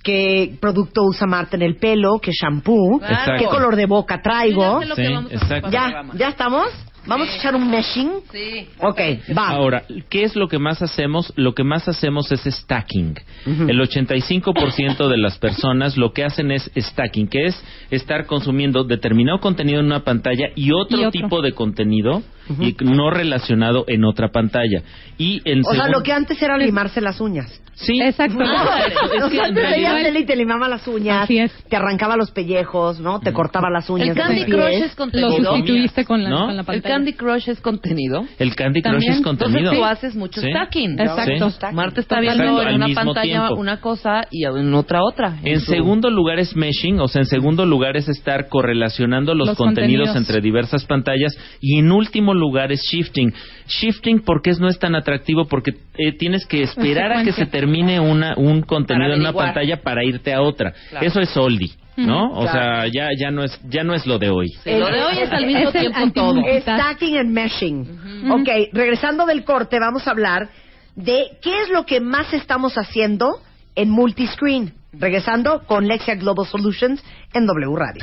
Speaker 2: qué producto usa Marta en el pelo, qué shampoo,
Speaker 3: Exacto.
Speaker 2: qué color de boca traigo.
Speaker 3: Sí, ya sé lo que
Speaker 4: Sí,
Speaker 3: vamos a hacer
Speaker 4: exacto.
Speaker 3: para el
Speaker 2: Ya, estamos. Vamos a echar un meshing.
Speaker 3: Sí.
Speaker 2: Ok, va.
Speaker 4: Ahora, ¿qué es lo que más hacemos? Lo que más hacemos es stacking. El 85% de las personas lo que hacen es stacking, que es estar consumiendo determinado contenido en una pantalla y otro,
Speaker 5: Y otro.
Speaker 4: tipo de contenido y no relacionado en otra pantalla. Y en
Speaker 2: O sea, lo que antes era limarse las uñas.
Speaker 4: Sí,
Speaker 5: Exacto. *laughs*
Speaker 4: Es
Speaker 2: O
Speaker 4: que en
Speaker 2: te veías tele y te limaba las uñas,
Speaker 5: Así es.
Speaker 2: te arrancaba los pellejos, ¿no? Te cortaba las uñas.
Speaker 3: El Candy. Crush es
Speaker 5: Lo
Speaker 3: contenido.
Speaker 5: sustituiste con la,
Speaker 4: ¿No?
Speaker 5: con la
Speaker 3: El
Speaker 5: pantalla.
Speaker 3: Candy Crush es contenido.
Speaker 4: el Candy Crush
Speaker 5: También.
Speaker 4: es contenido.
Speaker 3: Entonces tú haces mucho
Speaker 4: Sí.
Speaker 3: stacking.
Speaker 5: Exacto.
Speaker 4: Sí.
Speaker 3: Marta está
Speaker 4: Exacto,
Speaker 3: viendo
Speaker 4: al
Speaker 3: en una pantalla
Speaker 4: tiempo.
Speaker 3: una cosa y en otra otra.
Speaker 4: En
Speaker 3: su-
Speaker 4: segundo lugar es meshing, o sea, en segundo lugar es estar correlacionando los,
Speaker 5: Los
Speaker 4: contenidos,
Speaker 5: contenidos.
Speaker 4: entre diversas pantallas y en último lugar es shifting. Shifting porque no es tan atractivo porque eh, tienes que esperar a que se termine una, un contenido en una pantalla para irte a otra.
Speaker 3: Claro.
Speaker 4: Eso es oldie, ¿no? O
Speaker 2: Claro.
Speaker 4: sea, ya ya no es ya no es lo de hoy.
Speaker 3: Sí, lo de hoy es al mismo
Speaker 5: Es el
Speaker 3: tiempo
Speaker 5: anti-
Speaker 3: todo.
Speaker 2: Stacking and meshing. Ok, regresando del corte, vamos a hablar de qué es lo que más estamos haciendo en multiscreen. Regresando con Lexia Global Solutions en W Radio.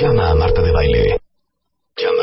Speaker 1: Llama a Marta de Baile. Llama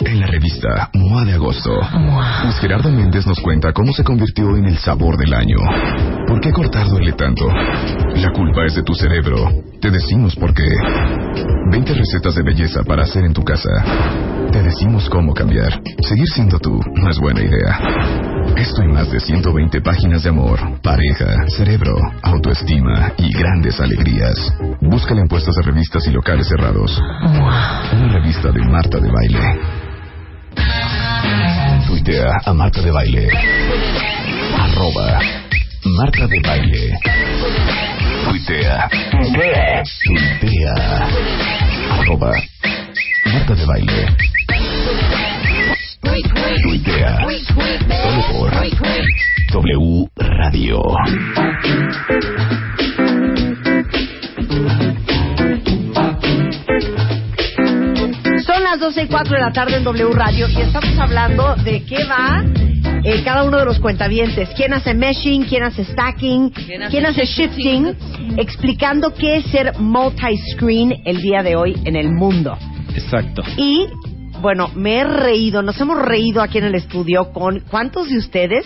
Speaker 1: En la revista MOA de agosto, Luis Gerardo Méndez nos cuenta cómo se convirtió en el sabor del año. ¿Por qué cortar duele tanto? La culpa es de tu cerebro. Te decimos por qué. 20 recetas de belleza para hacer en tu casa. Te decimos cómo cambiar. Seguir siendo tú no es buena idea. Esto y más de 120 páginas de amor, pareja, cerebro, autoestima y grandes alegrías. Búscala en puestos de revistas y locales cerrados. Una revista de Marta de Baile. Tuitea a Marta de Baile. Arroba Marta de Baile. Tuitea. Tuitea. Arroba Marta de Baile. Tuitea. Solo por W Radio.
Speaker 2: Las 12 y 4 de la tarde en W Radio y estamos hablando de qué va eh, cada uno de los cuentavientes. ¿Quién hace meshing? ¿Quién hace stacking?
Speaker 3: ¿Quién
Speaker 2: ¿Quién
Speaker 3: hace
Speaker 2: shifting? Explicando qué es ser multi-screen el día de hoy en el mundo.
Speaker 4: Exacto.
Speaker 2: Y, bueno, me he reído, nos hemos reído aquí en el estudio con cuántos de ustedes,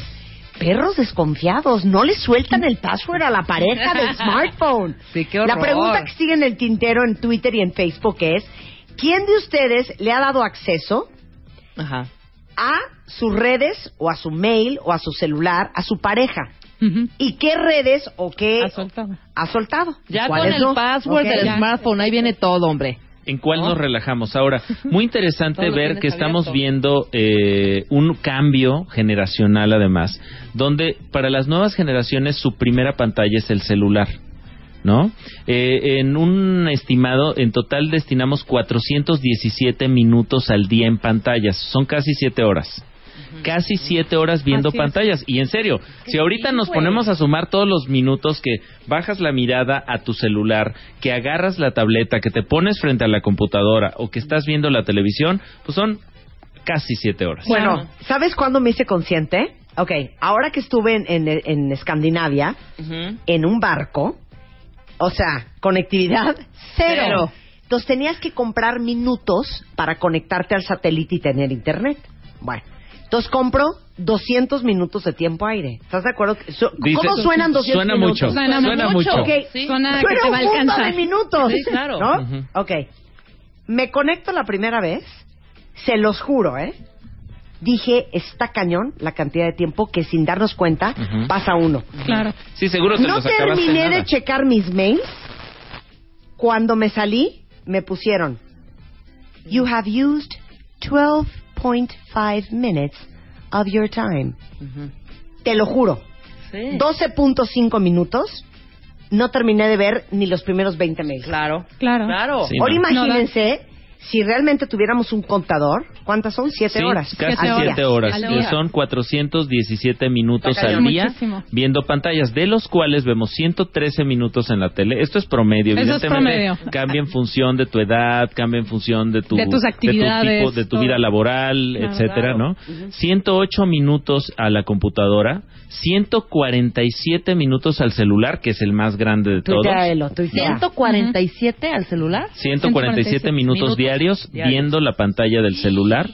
Speaker 2: perros desconfiados, no le sueltan el password a la pareja del *laughs* smartphone.
Speaker 3: Sí, qué
Speaker 2: La
Speaker 3: horror.
Speaker 2: pregunta que sigue en el tintero en Twitter y en Facebook es, ¿quién de ustedes le ha dado acceso
Speaker 3: Ajá.
Speaker 2: a sus redes o a su mail o a su celular a su pareja? ¿Y qué redes o qué
Speaker 5: Ha soltado.
Speaker 2: ha soltado?
Speaker 3: Ya con
Speaker 2: ¿Cuáles
Speaker 3: el
Speaker 2: no?
Speaker 3: password
Speaker 2: Ok.
Speaker 3: del
Speaker 5: ya.
Speaker 3: smartphone, ahí viene todo, hombre.
Speaker 4: ¿En cuál nos relajamos? Ahora, muy interesante ver que estamos
Speaker 3: abierto.
Speaker 4: viendo eh, un cambio generacional además, donde para las nuevas generaciones su primera pantalla es el celular. ¿No? Eh, en un estimado, en total destinamos 417 minutos al día en pantallas. Son casi 7 horas. Casi 7 horas viendo
Speaker 5: Así es.
Speaker 4: pantallas. Y en serio, si ahorita
Speaker 2: sí,
Speaker 4: nos
Speaker 2: güey.
Speaker 4: ponemos a sumar todos los minutos que bajas la mirada a tu celular, que agarras la tableta, que te pones frente a la computadora o que estás viendo la televisión, pues son casi 7 horas.
Speaker 2: Bueno. ¿sabes cuándo me hice consciente? Ok, ahora que estuve en, en, en Escandinavia, en un barco, o sea, conectividad *laughs* cero.
Speaker 3: Cero.
Speaker 2: Entonces tenías que comprar minutos para conectarte al satélite y tener internet. Bueno, Entonces compro 200 minutos de tiempo aire. ¿Estás de acuerdo? Su-
Speaker 4: Dice-
Speaker 2: ¿Cómo suenan 200
Speaker 4: suena
Speaker 2: minutos?
Speaker 4: mucho.
Speaker 5: Suena
Speaker 4: Suena
Speaker 5: mucho.
Speaker 4: mucho.
Speaker 2: Ok,
Speaker 3: Sí.
Speaker 5: Suena que
Speaker 2: suena
Speaker 5: te va a
Speaker 2: un mundo
Speaker 5: alcanzar.
Speaker 2: de minutos.
Speaker 3: Sí, claro.
Speaker 2: ¿No?
Speaker 4: Ujú.
Speaker 2: Ok. Me conecto la primera vez, se los juro, ¿eh? Dije, está cañón la cantidad de tiempo que sin darnos cuenta pasa uno.
Speaker 5: Claro.
Speaker 4: Sí, seguro te
Speaker 2: No
Speaker 4: los
Speaker 2: terminé
Speaker 4: nada.
Speaker 2: de checar mis mails. Cuando me salí, me pusieron, You have used 12.5 minutes of your time. Te lo juro.
Speaker 3: Sí.
Speaker 2: 12.5 minutos. No terminé de ver ni los primeros 20 mails.
Speaker 3: Claro.
Speaker 5: Claro.
Speaker 3: Claro.
Speaker 4: Sí.
Speaker 2: Ahora
Speaker 4: no.
Speaker 2: imagínense si realmente tuviéramos un contador. ¿Cuántas son? Siete
Speaker 4: Sí,
Speaker 2: horas.
Speaker 4: Casi
Speaker 5: Siete horas.
Speaker 4: siete horas.
Speaker 5: Día.
Speaker 4: son 417 minutos al día
Speaker 5: Muchísimo.
Speaker 4: viendo pantallas, de los cuales vemos 113 minutos en la tele. Esto es promedio,
Speaker 5: Eso es
Speaker 4: evidentemente.
Speaker 5: promedio.
Speaker 4: Cambia en función de tu edad, cambia en función de tu,
Speaker 5: De tus
Speaker 4: tu
Speaker 5: actividades,
Speaker 4: tipo, de tu vida laboral, etcétera,
Speaker 3: claro.
Speaker 4: ¿no? 108 minutos a la computadora, 147 minutos al celular, que es el más grande de todos.
Speaker 2: Tuitealo, tuitea.
Speaker 3: 147 al celular.
Speaker 4: 147 minutos,
Speaker 3: Minutos
Speaker 4: diarios,
Speaker 3: diarios.
Speaker 4: viendo la pantalla del celular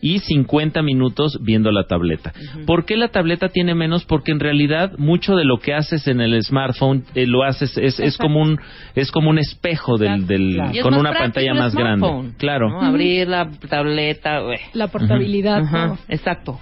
Speaker 4: y 50 minutos viendo la tableta. ¿Por qué la tableta tiene menos? Porque en realidad mucho de lo que haces en el smartphone eh, lo haces es, es como un es como un espejo del, con una pantalla más grande. Claro.
Speaker 3: ¿no? Abrir la tableta. ué.
Speaker 5: La portabilidad.
Speaker 3: Exacto.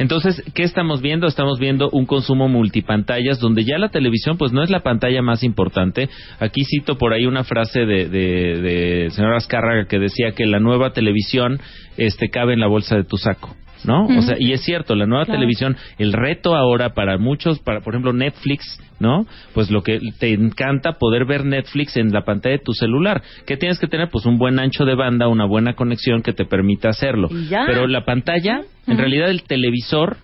Speaker 4: Entonces, ¿qué estamos viendo? Estamos viendo un consumo multipantallas donde ya la televisión pues no es la pantalla más importante. Aquí cito por ahí una frase de, de, señora Azcárraga que decía que la nueva televisión este cabe en la bolsa de tu saco. ¿No? O sea, y es cierto, la nueva
Speaker 5: Claro.
Speaker 4: televisión, el reto ahora para muchos, para por ejemplo Netflix, ¿no? Pues lo que te encanta poder ver Netflix en la pantalla de tu celular. ¿Qué tienes que tener? Pues un buen ancho de banda, una buena conexión que te permita hacerlo. Pero la pantalla, en realidad el televisor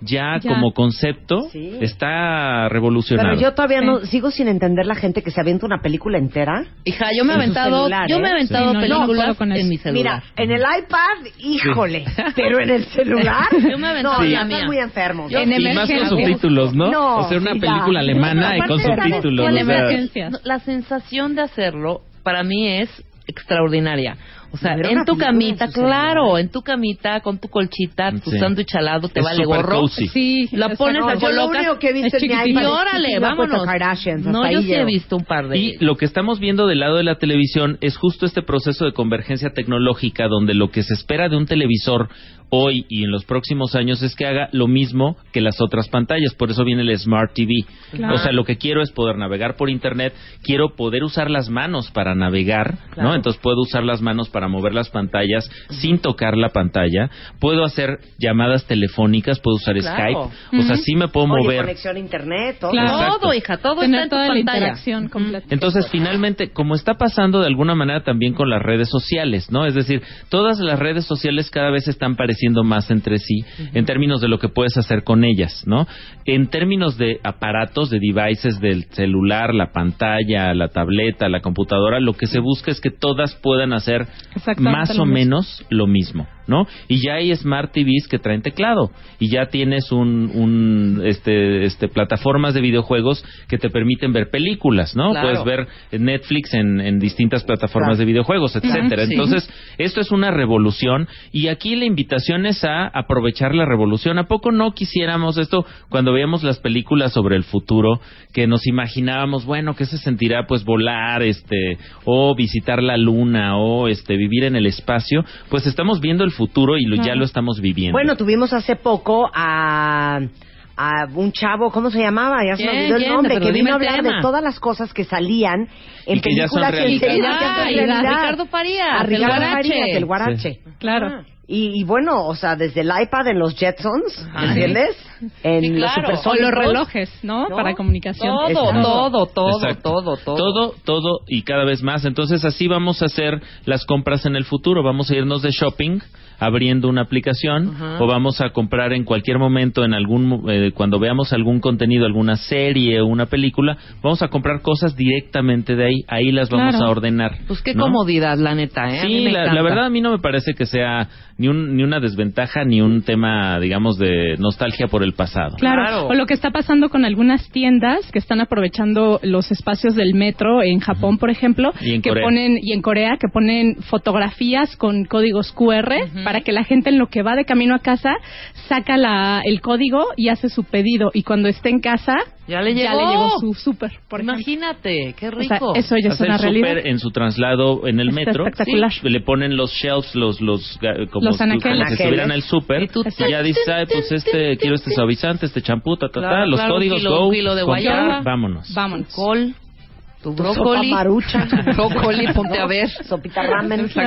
Speaker 4: ya,
Speaker 5: Ya.
Speaker 4: como concepto
Speaker 2: Sí.
Speaker 4: está revolucionado.
Speaker 2: Pero yo todavía
Speaker 5: Sí.
Speaker 2: no sigo sin entender la gente que se avienta una película entera.
Speaker 3: Hija, yo me he aventado,
Speaker 2: celular,
Speaker 3: yo me he aventado
Speaker 5: Sí, no, yo no
Speaker 3: películas en mi celular.
Speaker 2: Mira, en el iPad, híjole, *laughs* pero en el celular.
Speaker 3: Yo me he aventado
Speaker 2: no,
Speaker 3: la
Speaker 2: ya
Speaker 3: mía.
Speaker 2: muy enfermos.
Speaker 5: En
Speaker 4: y más con subtítulos, ¿no?
Speaker 2: No,
Speaker 4: o sea, una
Speaker 2: sí,
Speaker 4: película
Speaker 2: ya.
Speaker 4: alemana y con
Speaker 3: Aparte, ¿sabes
Speaker 4: subtítulos.
Speaker 3: La sensación de hacerlo para mí es extraordinaria. O sea, en tu camita, claro, en tu camita, con tu colchita, tu
Speaker 4: Sí.
Speaker 3: sándwich al lado, te
Speaker 4: Es
Speaker 3: vale gorro.
Speaker 4: cozy.
Speaker 5: Sí.
Speaker 3: La pones
Speaker 2: No,
Speaker 3: a
Speaker 2: yo lo
Speaker 3: colocas.
Speaker 2: único que he visto
Speaker 5: es
Speaker 2: en mi.
Speaker 3: Y órale, vámonos.
Speaker 2: Kardashians,
Speaker 3: No, yo sí he visto un par de
Speaker 4: Y lo que estamos viendo del lado de la televisión es justo este proceso de convergencia tecnológica donde lo que se espera de un televisor hoy y en los próximos años es que haga lo mismo que las otras pantallas. Por eso viene el Smart TV.
Speaker 5: Claro.
Speaker 4: O sea, lo que quiero es poder navegar por Internet, quiero poder usar las manos para navegar,
Speaker 3: Claro.
Speaker 4: ¿no? Entonces puedo usar las manos para mover las pantallas sin tocar la pantalla, puedo hacer llamadas telefónicas, puedo usar
Speaker 3: Claro.
Speaker 4: Skype, o sea, sí me puedo
Speaker 2: Oye,
Speaker 4: mover.
Speaker 2: conexión a internet, todo.
Speaker 5: Claro.
Speaker 3: Todo, hija, todo está en tu
Speaker 5: toda la
Speaker 3: pantalla.
Speaker 5: interacción completa.
Speaker 4: Entonces, finalmente, como está pasando de alguna manera también con las redes sociales, ¿no? Es decir, todas las redes sociales cada vez están pareciendo más entre sí en términos de lo que puedes hacer con ellas, ¿no? En términos de aparatos, de devices del celular, la pantalla, la tableta, la computadora, lo que se busca es que todas puedan hacer más o menos lo mismo, ¿no? Y ya hay Smart TVs que traen teclado y ya tienes un, un este, este, plataformas de videojuegos que te permiten ver películas, ¿no?
Speaker 3: Claro.
Speaker 4: Puedes ver Netflix en, en distintas plataformas
Speaker 2: Claro.
Speaker 4: de videojuegos, etcétera.
Speaker 3: Sí.
Speaker 4: Entonces, esto es una revolución y aquí la invitación es a aprovechar la revolución. ¿A poco no quisiéramos esto cuando veíamos las películas sobre el futuro que nos imaginábamos, bueno, que se sentirá pues volar, este, o visitar la luna o este vivir en el espacio? Pues estamos viendo el futuro y lo- ya lo estamos viviendo.
Speaker 2: Bueno, tuvimos hace poco a, a un chavo, ¿cómo se llamaba? Ya se me olvidó el nombre, que vino a
Speaker 3: el
Speaker 2: hablar
Speaker 3: tema.
Speaker 2: de todas las cosas que salían en
Speaker 4: Y que ya son
Speaker 2: películas
Speaker 4: realidad.
Speaker 3: Ah, y a. Ricardo Farías,
Speaker 2: A
Speaker 3: el
Speaker 2: Ricardo
Speaker 3: guarache.
Speaker 2: Farías, el guarache.
Speaker 5: Claro.
Speaker 3: Ah.
Speaker 2: Y, y bueno, o sea, desde el iPad en los Jetsons. ¿entiendes? En
Speaker 3: Sí,
Speaker 2: los
Speaker 3: claro.
Speaker 5: O los relojes, ¿no?
Speaker 2: ¿No?
Speaker 5: Para comunicación.
Speaker 3: Todo,
Speaker 2: Exacto.
Speaker 3: todo, todo,
Speaker 4: Exacto.
Speaker 3: todo, todo.
Speaker 4: Todo, todo y cada vez más. Entonces así vamos a hacer las compras en el futuro. Vamos a irnos de shopping abriendo una aplicación o vamos a comprar en cualquier momento en algún mo- eh, cuando veamos algún contenido, alguna serie o una película, vamos a comprar cosas directamente de ahí. Ahí las vamos
Speaker 5: Claro.
Speaker 4: a ordenar.
Speaker 3: Pues qué
Speaker 4: ¿no?
Speaker 3: comodidad, la neta, ¿eh?
Speaker 4: Sí, la, verdad a mí no me parece que sea ni, un, ni una desventaja ni un tema, digamos, de nostalgia por el pasado.
Speaker 5: Claro.
Speaker 3: Claro.
Speaker 5: o lo que está pasando con algunas tiendas que están aprovechando los espacios del metro en Japón, por ejemplo,
Speaker 4: Y en
Speaker 5: que
Speaker 4: Corea.
Speaker 5: ponen y en Corea que ponen fotografías con códigos QR para que la gente en lo que va de camino a casa saca la, el código y hace su pedido y cuando esté en casa
Speaker 3: Ya le
Speaker 5: ya
Speaker 3: llegó.
Speaker 5: le llegó su súper.
Speaker 3: Imagínate, qué
Speaker 5: O sea,
Speaker 3: rico.
Speaker 5: eso ya es
Speaker 4: Hacer
Speaker 5: una
Speaker 4: el
Speaker 5: realidad.
Speaker 4: en su traslado en el
Speaker 5: Está
Speaker 4: metro.
Speaker 5: espectacular.
Speaker 4: Sí, le ponen los shelves, los, los, ga- como,
Speaker 5: Los
Speaker 4: si- como
Speaker 5: anaqueles.
Speaker 4: si estuvieran al súper.
Speaker 3: Y tú-
Speaker 4: Y ya dices, ay, pues este, quiero este suavizante, este champú, ta, ta, ta,
Speaker 3: Claro,
Speaker 4: los
Speaker 3: claro, un
Speaker 4: códigos,
Speaker 3: kilo-
Speaker 4: go,
Speaker 3: un kilo de
Speaker 4: comprar,
Speaker 3: guayaba.
Speaker 4: vámonos.
Speaker 5: Vámonos.
Speaker 3: Col, tu brócoli.
Speaker 2: maruchan. *laughs*
Speaker 3: brócoli, ponte a ver.
Speaker 2: Sopita ramen.
Speaker 4: Sí.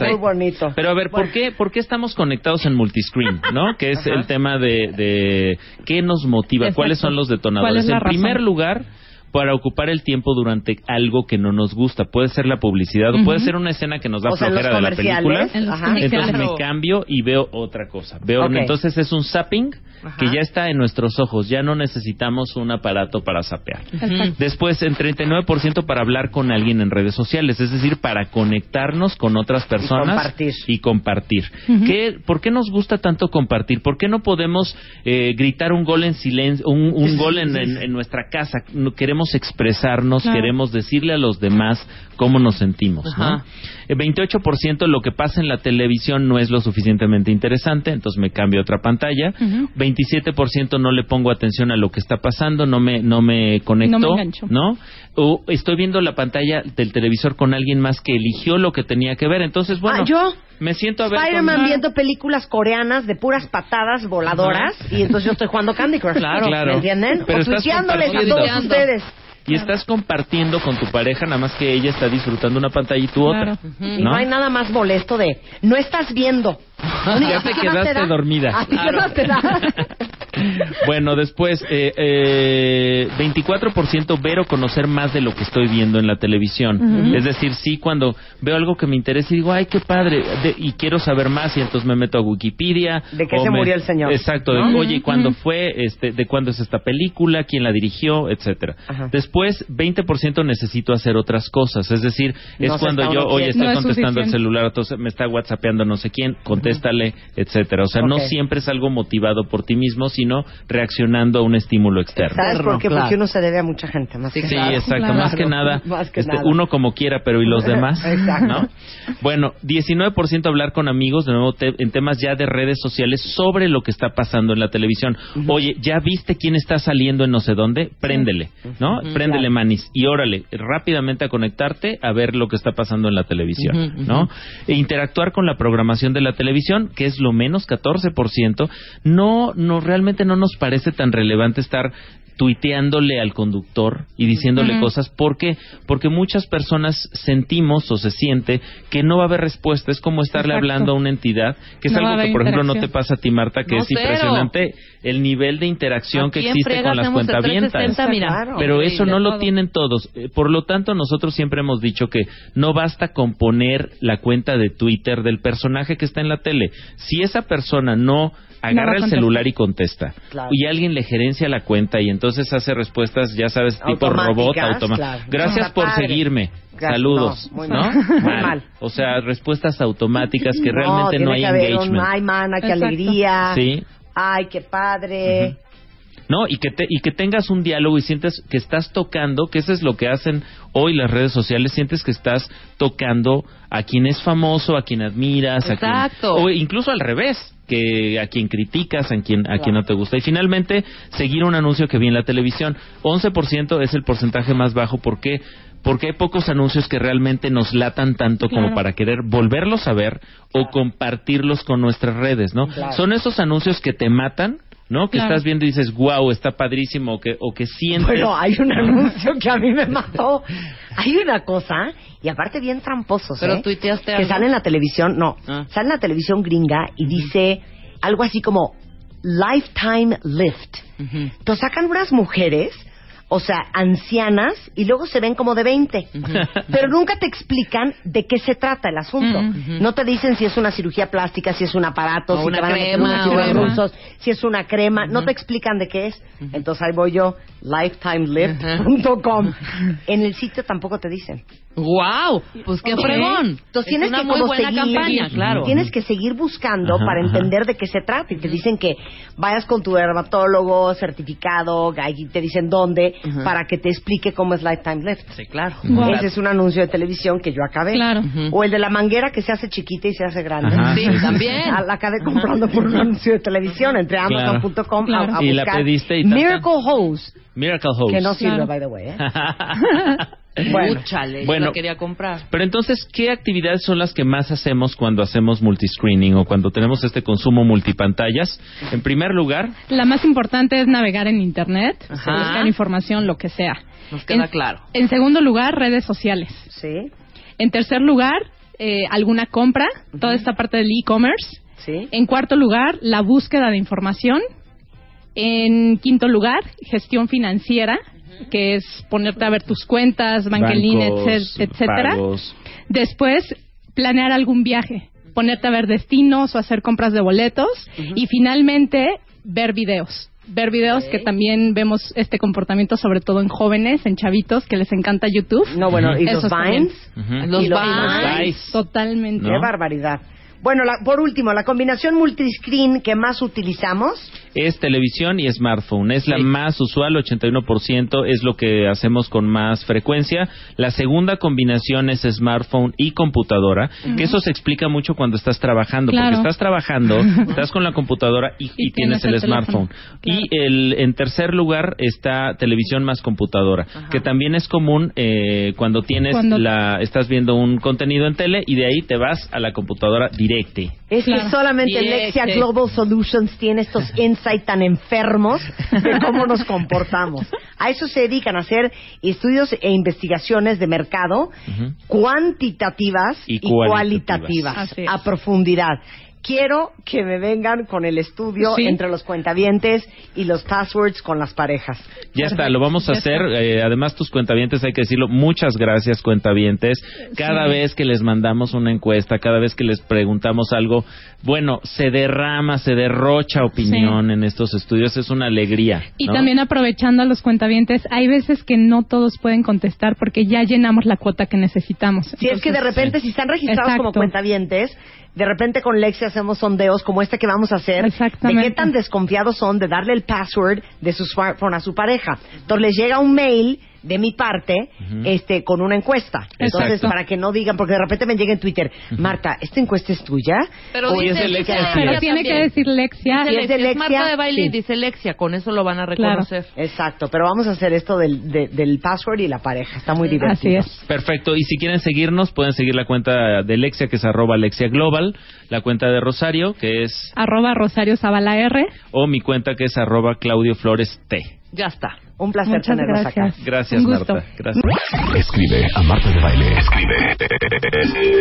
Speaker 2: Muy bonito.
Speaker 4: Pero a ver, ¿por qué, ¿por qué estamos conectados en multiscreen? ¿No? Que es el tema de, de qué nos motiva,
Speaker 5: Exacto.
Speaker 4: cuáles son los
Speaker 5: ¿Cuál
Speaker 4: detonadores. en primer lugar, para ocupar el tiempo durante algo que no nos gusta. Puede ser la publicidad o puede ser una escena que nos da
Speaker 2: O
Speaker 4: flojera de la película.
Speaker 2: comerciales.
Speaker 5: En los
Speaker 2: Ajá.
Speaker 5: comerciales.
Speaker 4: Entonces
Speaker 3: Claro.
Speaker 4: me cambio y veo otra cosa. Veo, entonces es un zapping
Speaker 3: Ajá.
Speaker 4: que ya está en nuestros ojos. Ya no necesitamos un aparato para zapear.
Speaker 5: Exacto.
Speaker 4: Después, en 39% para hablar con alguien en redes sociales, es decir, para conectarnos con otras personas
Speaker 2: compartir.
Speaker 4: y compartir. ¿Qué- ¿Por qué nos gusta tanto compartir? ¿Por qué no podemos eh, gritar un gol en silencio, un, un gol en, en- en nuestra casa? No, queremos expresarnos,
Speaker 5: Claro.
Speaker 4: queremos decirle a los demás cómo nos sentimos. ¿no? El 28% lo que pasa en la televisión no es lo suficientemente interesante, entonces me cambio a otra pantalla. 27% no le pongo atención a lo que está pasando, no me no me conecto,
Speaker 5: No me engancho.
Speaker 4: ¿no? O estoy viendo la pantalla del televisor con alguien más que eligió lo que tenía que ver, entonces bueno,
Speaker 2: Ah, yo.
Speaker 4: me siento a ver
Speaker 2: Spider-Man
Speaker 4: con-
Speaker 2: viendo películas coreanas de puras patadas voladoras y entonces yo estoy jugando Candy Crush.
Speaker 4: Claro. Claro.
Speaker 2: ¿Me entienden?
Speaker 4: Pero
Speaker 2: o
Speaker 4: estás
Speaker 2: a
Speaker 4: compartiendo.
Speaker 2: todos ustedes.
Speaker 4: y estás compartiendo con tu pareja, nada más que ella está disfrutando una pantalla y tú
Speaker 5: Claro.
Speaker 4: otra.
Speaker 2: Y no hay nada más molesto de no estás viendo.
Speaker 4: Ya te
Speaker 2: ¿Qué más
Speaker 4: quedaste
Speaker 2: da?
Speaker 4: dormida. *laughs* Bueno, después, eh, eh, 24% ver o conocer más de lo que estoy viendo en la televisión. Es decir, sí, cuando veo algo que me interesa y digo, ay, qué padre, de- y quiero saber más, y entonces me meto a Wikipedia.
Speaker 2: ¿De qué se
Speaker 4: me-
Speaker 2: murió el señor?
Speaker 4: Exacto, de,
Speaker 2: ¿No?
Speaker 4: oye, ¿cuándo fue? Este, ¿De cuándo es esta película? ¿Quién la dirigió? Etcétera. Después, 20% necesito hacer otras cosas. Es decir, es
Speaker 2: No
Speaker 4: cuando yo, oye, estoy
Speaker 5: No es
Speaker 4: contestando el celular, entonces me está whatsappeando no sé quién, contéstale, etcétera. O sea, no siempre es algo motivado por ti mismo, sino reaccionando a un estímulo externo.
Speaker 2: ¿Sabes por qué?
Speaker 3: Claro.
Speaker 2: Porque uno se debe a mucha gente más
Speaker 3: Sí,
Speaker 2: que
Speaker 4: Sí,
Speaker 2: nada.
Speaker 4: exacto.
Speaker 5: Claro.
Speaker 4: Más que nada, *laughs*
Speaker 2: Más que
Speaker 4: este,
Speaker 2: nada.
Speaker 4: uno como quiera, pero ¿y los demás? *laughs*
Speaker 2: Exacto.
Speaker 4: ¿No? Bueno, 19% hablar con amigos, de nuevo, te- en temas ya de redes sociales sobre lo que está pasando en la televisión. Oye, ¿ya viste quién está saliendo en no sé dónde? Préndele, ¿no? Préndele,
Speaker 2: Claro.
Speaker 4: manis. Y órale, rápidamente a conectarte a ver lo que está pasando en la televisión. ¿no? E interactuar con la programación de la televisión, que es lo menos 14%, no, no, realmente no nos parece tan relevante estar tuiteándole al conductor y diciéndole cosas. ¿Por qué? Porque muchas personas sentimos o se siente que no va a haber respuesta. Es como estarle
Speaker 5: Exacto.
Speaker 4: hablando a una entidad, que es
Speaker 5: No
Speaker 4: algo que, por ejemplo, no te pasa a ti, Marta, que
Speaker 3: No,
Speaker 4: es
Speaker 3: cero.
Speaker 4: El nivel de interacción que existe con las cuentavientas.
Speaker 3: 360, mira.
Speaker 2: Claro.
Speaker 4: Pero eso no lo
Speaker 3: Todo.
Speaker 4: tienen todos. Eh, Por lo tanto, nosotros siempre hemos dicho que no basta con poner la cuenta de Twitter del personaje que está en la tele. Si esa persona no agarra el celular y contesta,
Speaker 2: Claro.
Speaker 4: y alguien le gerencia la cuenta y entonces hace respuestas, ya sabes, tipo robot, automático.
Speaker 2: claro.
Speaker 4: Gracias por
Speaker 2: padre.
Speaker 4: seguirme.
Speaker 2: Gracias.
Speaker 4: Saludos.
Speaker 2: No, muy
Speaker 4: ¿no?
Speaker 2: mal. Muy mal.
Speaker 4: O sea, respuestas automáticas que realmente no, hay
Speaker 2: que haber un,
Speaker 4: engagement.
Speaker 2: ay, mana, qué
Speaker 5: Exacto.
Speaker 2: alegría.
Speaker 4: Sí.
Speaker 2: Ay, qué padre.
Speaker 4: No, y que, te, y que tengas un diálogo y sientes que estás tocando, que eso es lo que hacen hoy las redes sociales, sientes que estás tocando a quien es famoso, a quien admiras, a quien... O incluso al revés, que a quien criticas, a quien, a quien no te gusta. Y finalmente, seguir un anuncio que vi en la televisión. 11% es el porcentaje más bajo. ¿Por qué? Porque hay pocos anuncios que realmente nos latan tanto como para querer volverlos a ver o compartirlos con nuestras redes, ¿no? Son esos anuncios que te matan, ¿no? Que
Speaker 5: Claro.
Speaker 4: estás viendo y dices, wow, está padrísimo, o que, o que sientes...
Speaker 2: Bueno, hay un *laughs* anuncio que a mí me mató. Hay una cosa, y aparte bien tramposos,
Speaker 3: Pero
Speaker 2: ¿eh?
Speaker 3: tuiteaste
Speaker 2: Que
Speaker 3: algo.
Speaker 2: sale en la televisión, no,
Speaker 3: Ah.
Speaker 2: sale en la televisión gringa y dice algo así como Lifetime Lift.
Speaker 3: Ujú.
Speaker 2: Entonces sacan unas mujeres o sea, ancianas y luego se ven como de 20. Pero nunca te explican de qué se trata el asunto.
Speaker 5: Ujú.
Speaker 2: No te dicen si es una cirugía plástica, si es un aparato,
Speaker 3: O
Speaker 2: si
Speaker 3: una
Speaker 2: te van a meter
Speaker 3: crema,
Speaker 2: unos rusos, si es una crema. No te explican de qué es. Entonces ahí voy yo, lifetimelift.com. En el sitio tampoco te dicen.
Speaker 3: ¡Wow! Pues qué
Speaker 2: Ok.
Speaker 3: fregón.
Speaker 2: Entonces
Speaker 3: Es
Speaker 2: tienes
Speaker 3: una
Speaker 2: que
Speaker 3: muy
Speaker 2: como
Speaker 3: buena
Speaker 2: seguir,
Speaker 3: campaña, claro.
Speaker 2: Tienes que seguir buscando
Speaker 4: Ajá,
Speaker 2: para
Speaker 4: ajá.
Speaker 2: entender de qué se trata. Y te dicen que vayas con tu dermatólogo certificado, ahí te dicen dónde,
Speaker 3: Ajá.
Speaker 2: para que te explique cómo es Lifetime Lift.
Speaker 3: Sí, claro.
Speaker 5: Wow.
Speaker 2: Ese es un anuncio de televisión que yo acabé.
Speaker 5: Claro.
Speaker 3: Ujú.
Speaker 2: O el de la manguera que se hace chiquita y se hace grande.
Speaker 3: Sí, también.
Speaker 2: Ah, La acabé comprando por un anuncio de televisión entre amazon.com
Speaker 5: Claro.
Speaker 2: a, a
Speaker 4: Y la
Speaker 2: buscar
Speaker 4: pediste y.
Speaker 2: Miracle Hose,
Speaker 4: Miracle Hose.
Speaker 2: que no sirve,
Speaker 5: Claro.
Speaker 2: by the way. ¿eh? *laughs* *laughs*
Speaker 3: Bueno, yo
Speaker 4: Bueno.
Speaker 3: la quería comprar.
Speaker 4: Pero entonces, ¿qué actividades son las que más hacemos cuando hacemos multiscreening o cuando tenemos este consumo multipantallas? En primer lugar,
Speaker 5: La más importante es navegar en Internet,
Speaker 3: Ajá.
Speaker 5: buscar información, lo que sea.
Speaker 3: Nos queda
Speaker 5: en,
Speaker 3: claro.
Speaker 5: En segundo lugar, redes sociales.
Speaker 2: Sí,
Speaker 5: En tercer lugar, eh, alguna compra, toda esta parte del e-commerce.
Speaker 2: sí.
Speaker 5: En cuarto lugar, la búsqueda de información. En quinto lugar, gestión financiera, que es ponerte a ver tus cuentas, etc- etcétera.
Speaker 4: pagos.
Speaker 5: Después, planear algún viaje, ponerte a ver destinos o hacer compras de boletos. Y finalmente, ver videos. Ver videos que también vemos este comportamiento, sobre todo en jóvenes, en chavitos, que les encanta YouTube.
Speaker 2: No, bueno, y
Speaker 5: Esos
Speaker 2: los. Vines.
Speaker 3: Los
Speaker 2: Y los
Speaker 3: Vines.
Speaker 4: Vines.
Speaker 5: Totalmente.
Speaker 2: Qué barbaridad. Bueno, la- por último, la combinación multiscreen que más utilizamos.
Speaker 4: es televisión y smartphone. Es la más usual, 81%, es lo que hacemos con más frecuencia. La segunda combinación es smartphone y computadora, que eso se explica mucho cuando estás trabajando,
Speaker 5: Claro.
Speaker 4: porque estás trabajando, *laughs* estás con la computadora y, y
Speaker 5: Y
Speaker 4: tienes,
Speaker 5: tienes
Speaker 4: el,
Speaker 5: el
Speaker 4: smartphone.
Speaker 5: Claro.
Speaker 4: Y el, en tercer lugar está televisión más computadora, que también es común eh, cuando tienes
Speaker 5: Cuando-
Speaker 4: la, estás viendo un contenido en tele y de ahí te vas a la computadora directe.
Speaker 2: Es que solamente
Speaker 3: Directe.
Speaker 2: Lexia Global Solutions tiene estos *laughs* insights tan enfermos de cómo nos comportamos. A eso se dedican a hacer estudios e investigaciones de mercado cuantitativas
Speaker 4: Y
Speaker 2: y,
Speaker 4: cualitativas.
Speaker 2: a profundidad. Quiero que me vengan con el estudio
Speaker 5: Sí.
Speaker 2: entre los cuentavientes y los passwords con las parejas.
Speaker 4: Ya está, lo vamos a
Speaker 5: Ya
Speaker 4: hacer. Eh, además, tus cuentavientes, hay que decirlo, muchas gracias, cuentavientes. Cada
Speaker 5: Sí.
Speaker 4: vez que les mandamos una encuesta, cada vez que les preguntamos algo, bueno, se derrama, se derrocha opinión en estos estudios. Es una alegría.
Speaker 5: Y
Speaker 4: ¿no?
Speaker 5: también aprovechando a los cuentavientes, hay veces que no todos pueden contestar porque ya llenamos la cuota que necesitamos.
Speaker 2: Si es que de repente, si están registrados como
Speaker 5: Exacto.
Speaker 2: cuentavientes, de repente con Lexi hacemos sondeos como este que vamos a hacer, de qué tan desconfiados son de darle el password de su smartphone a su pareja. Entonces les llega un mail de mi parte este con una encuesta. Entonces,
Speaker 4: Exacto.
Speaker 2: para que no digan, porque de repente me llega en Twitter, Marta, ¿esta encuesta es tuya?
Speaker 3: Pero
Speaker 2: O
Speaker 3: dice
Speaker 2: es de
Speaker 3: Lexia,
Speaker 2: Lexia.
Speaker 5: Pero tiene que decir Lexia.
Speaker 2: Si es de
Speaker 3: Lexia, es
Speaker 2: Lexia,
Speaker 3: Marta de baile y dice Lexia, con eso lo van a reconocer.
Speaker 2: Exacto, pero vamos a hacer esto del, de- del password y la pareja. Está muy divertido.
Speaker 5: Así es.
Speaker 4: Perfecto. Y si quieren seguirnos, pueden seguir la cuenta de Lexia, que es arroba Lexia Global, la cuenta de Rosario, que es,
Speaker 5: Arroba Rosario Zavala R.
Speaker 4: o mi cuenta, que es arroba Claudio Flores T.
Speaker 3: Ya está.
Speaker 2: Un placer
Speaker 5: Muchas
Speaker 2: tenerlos
Speaker 5: gracias.
Speaker 2: acá.
Speaker 4: Gracias. Marta. Gracias.
Speaker 1: Escribe a Marta de Baile. Escribe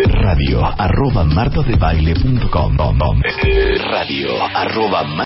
Speaker 1: radio arroba martadebaile.com. Radio arroba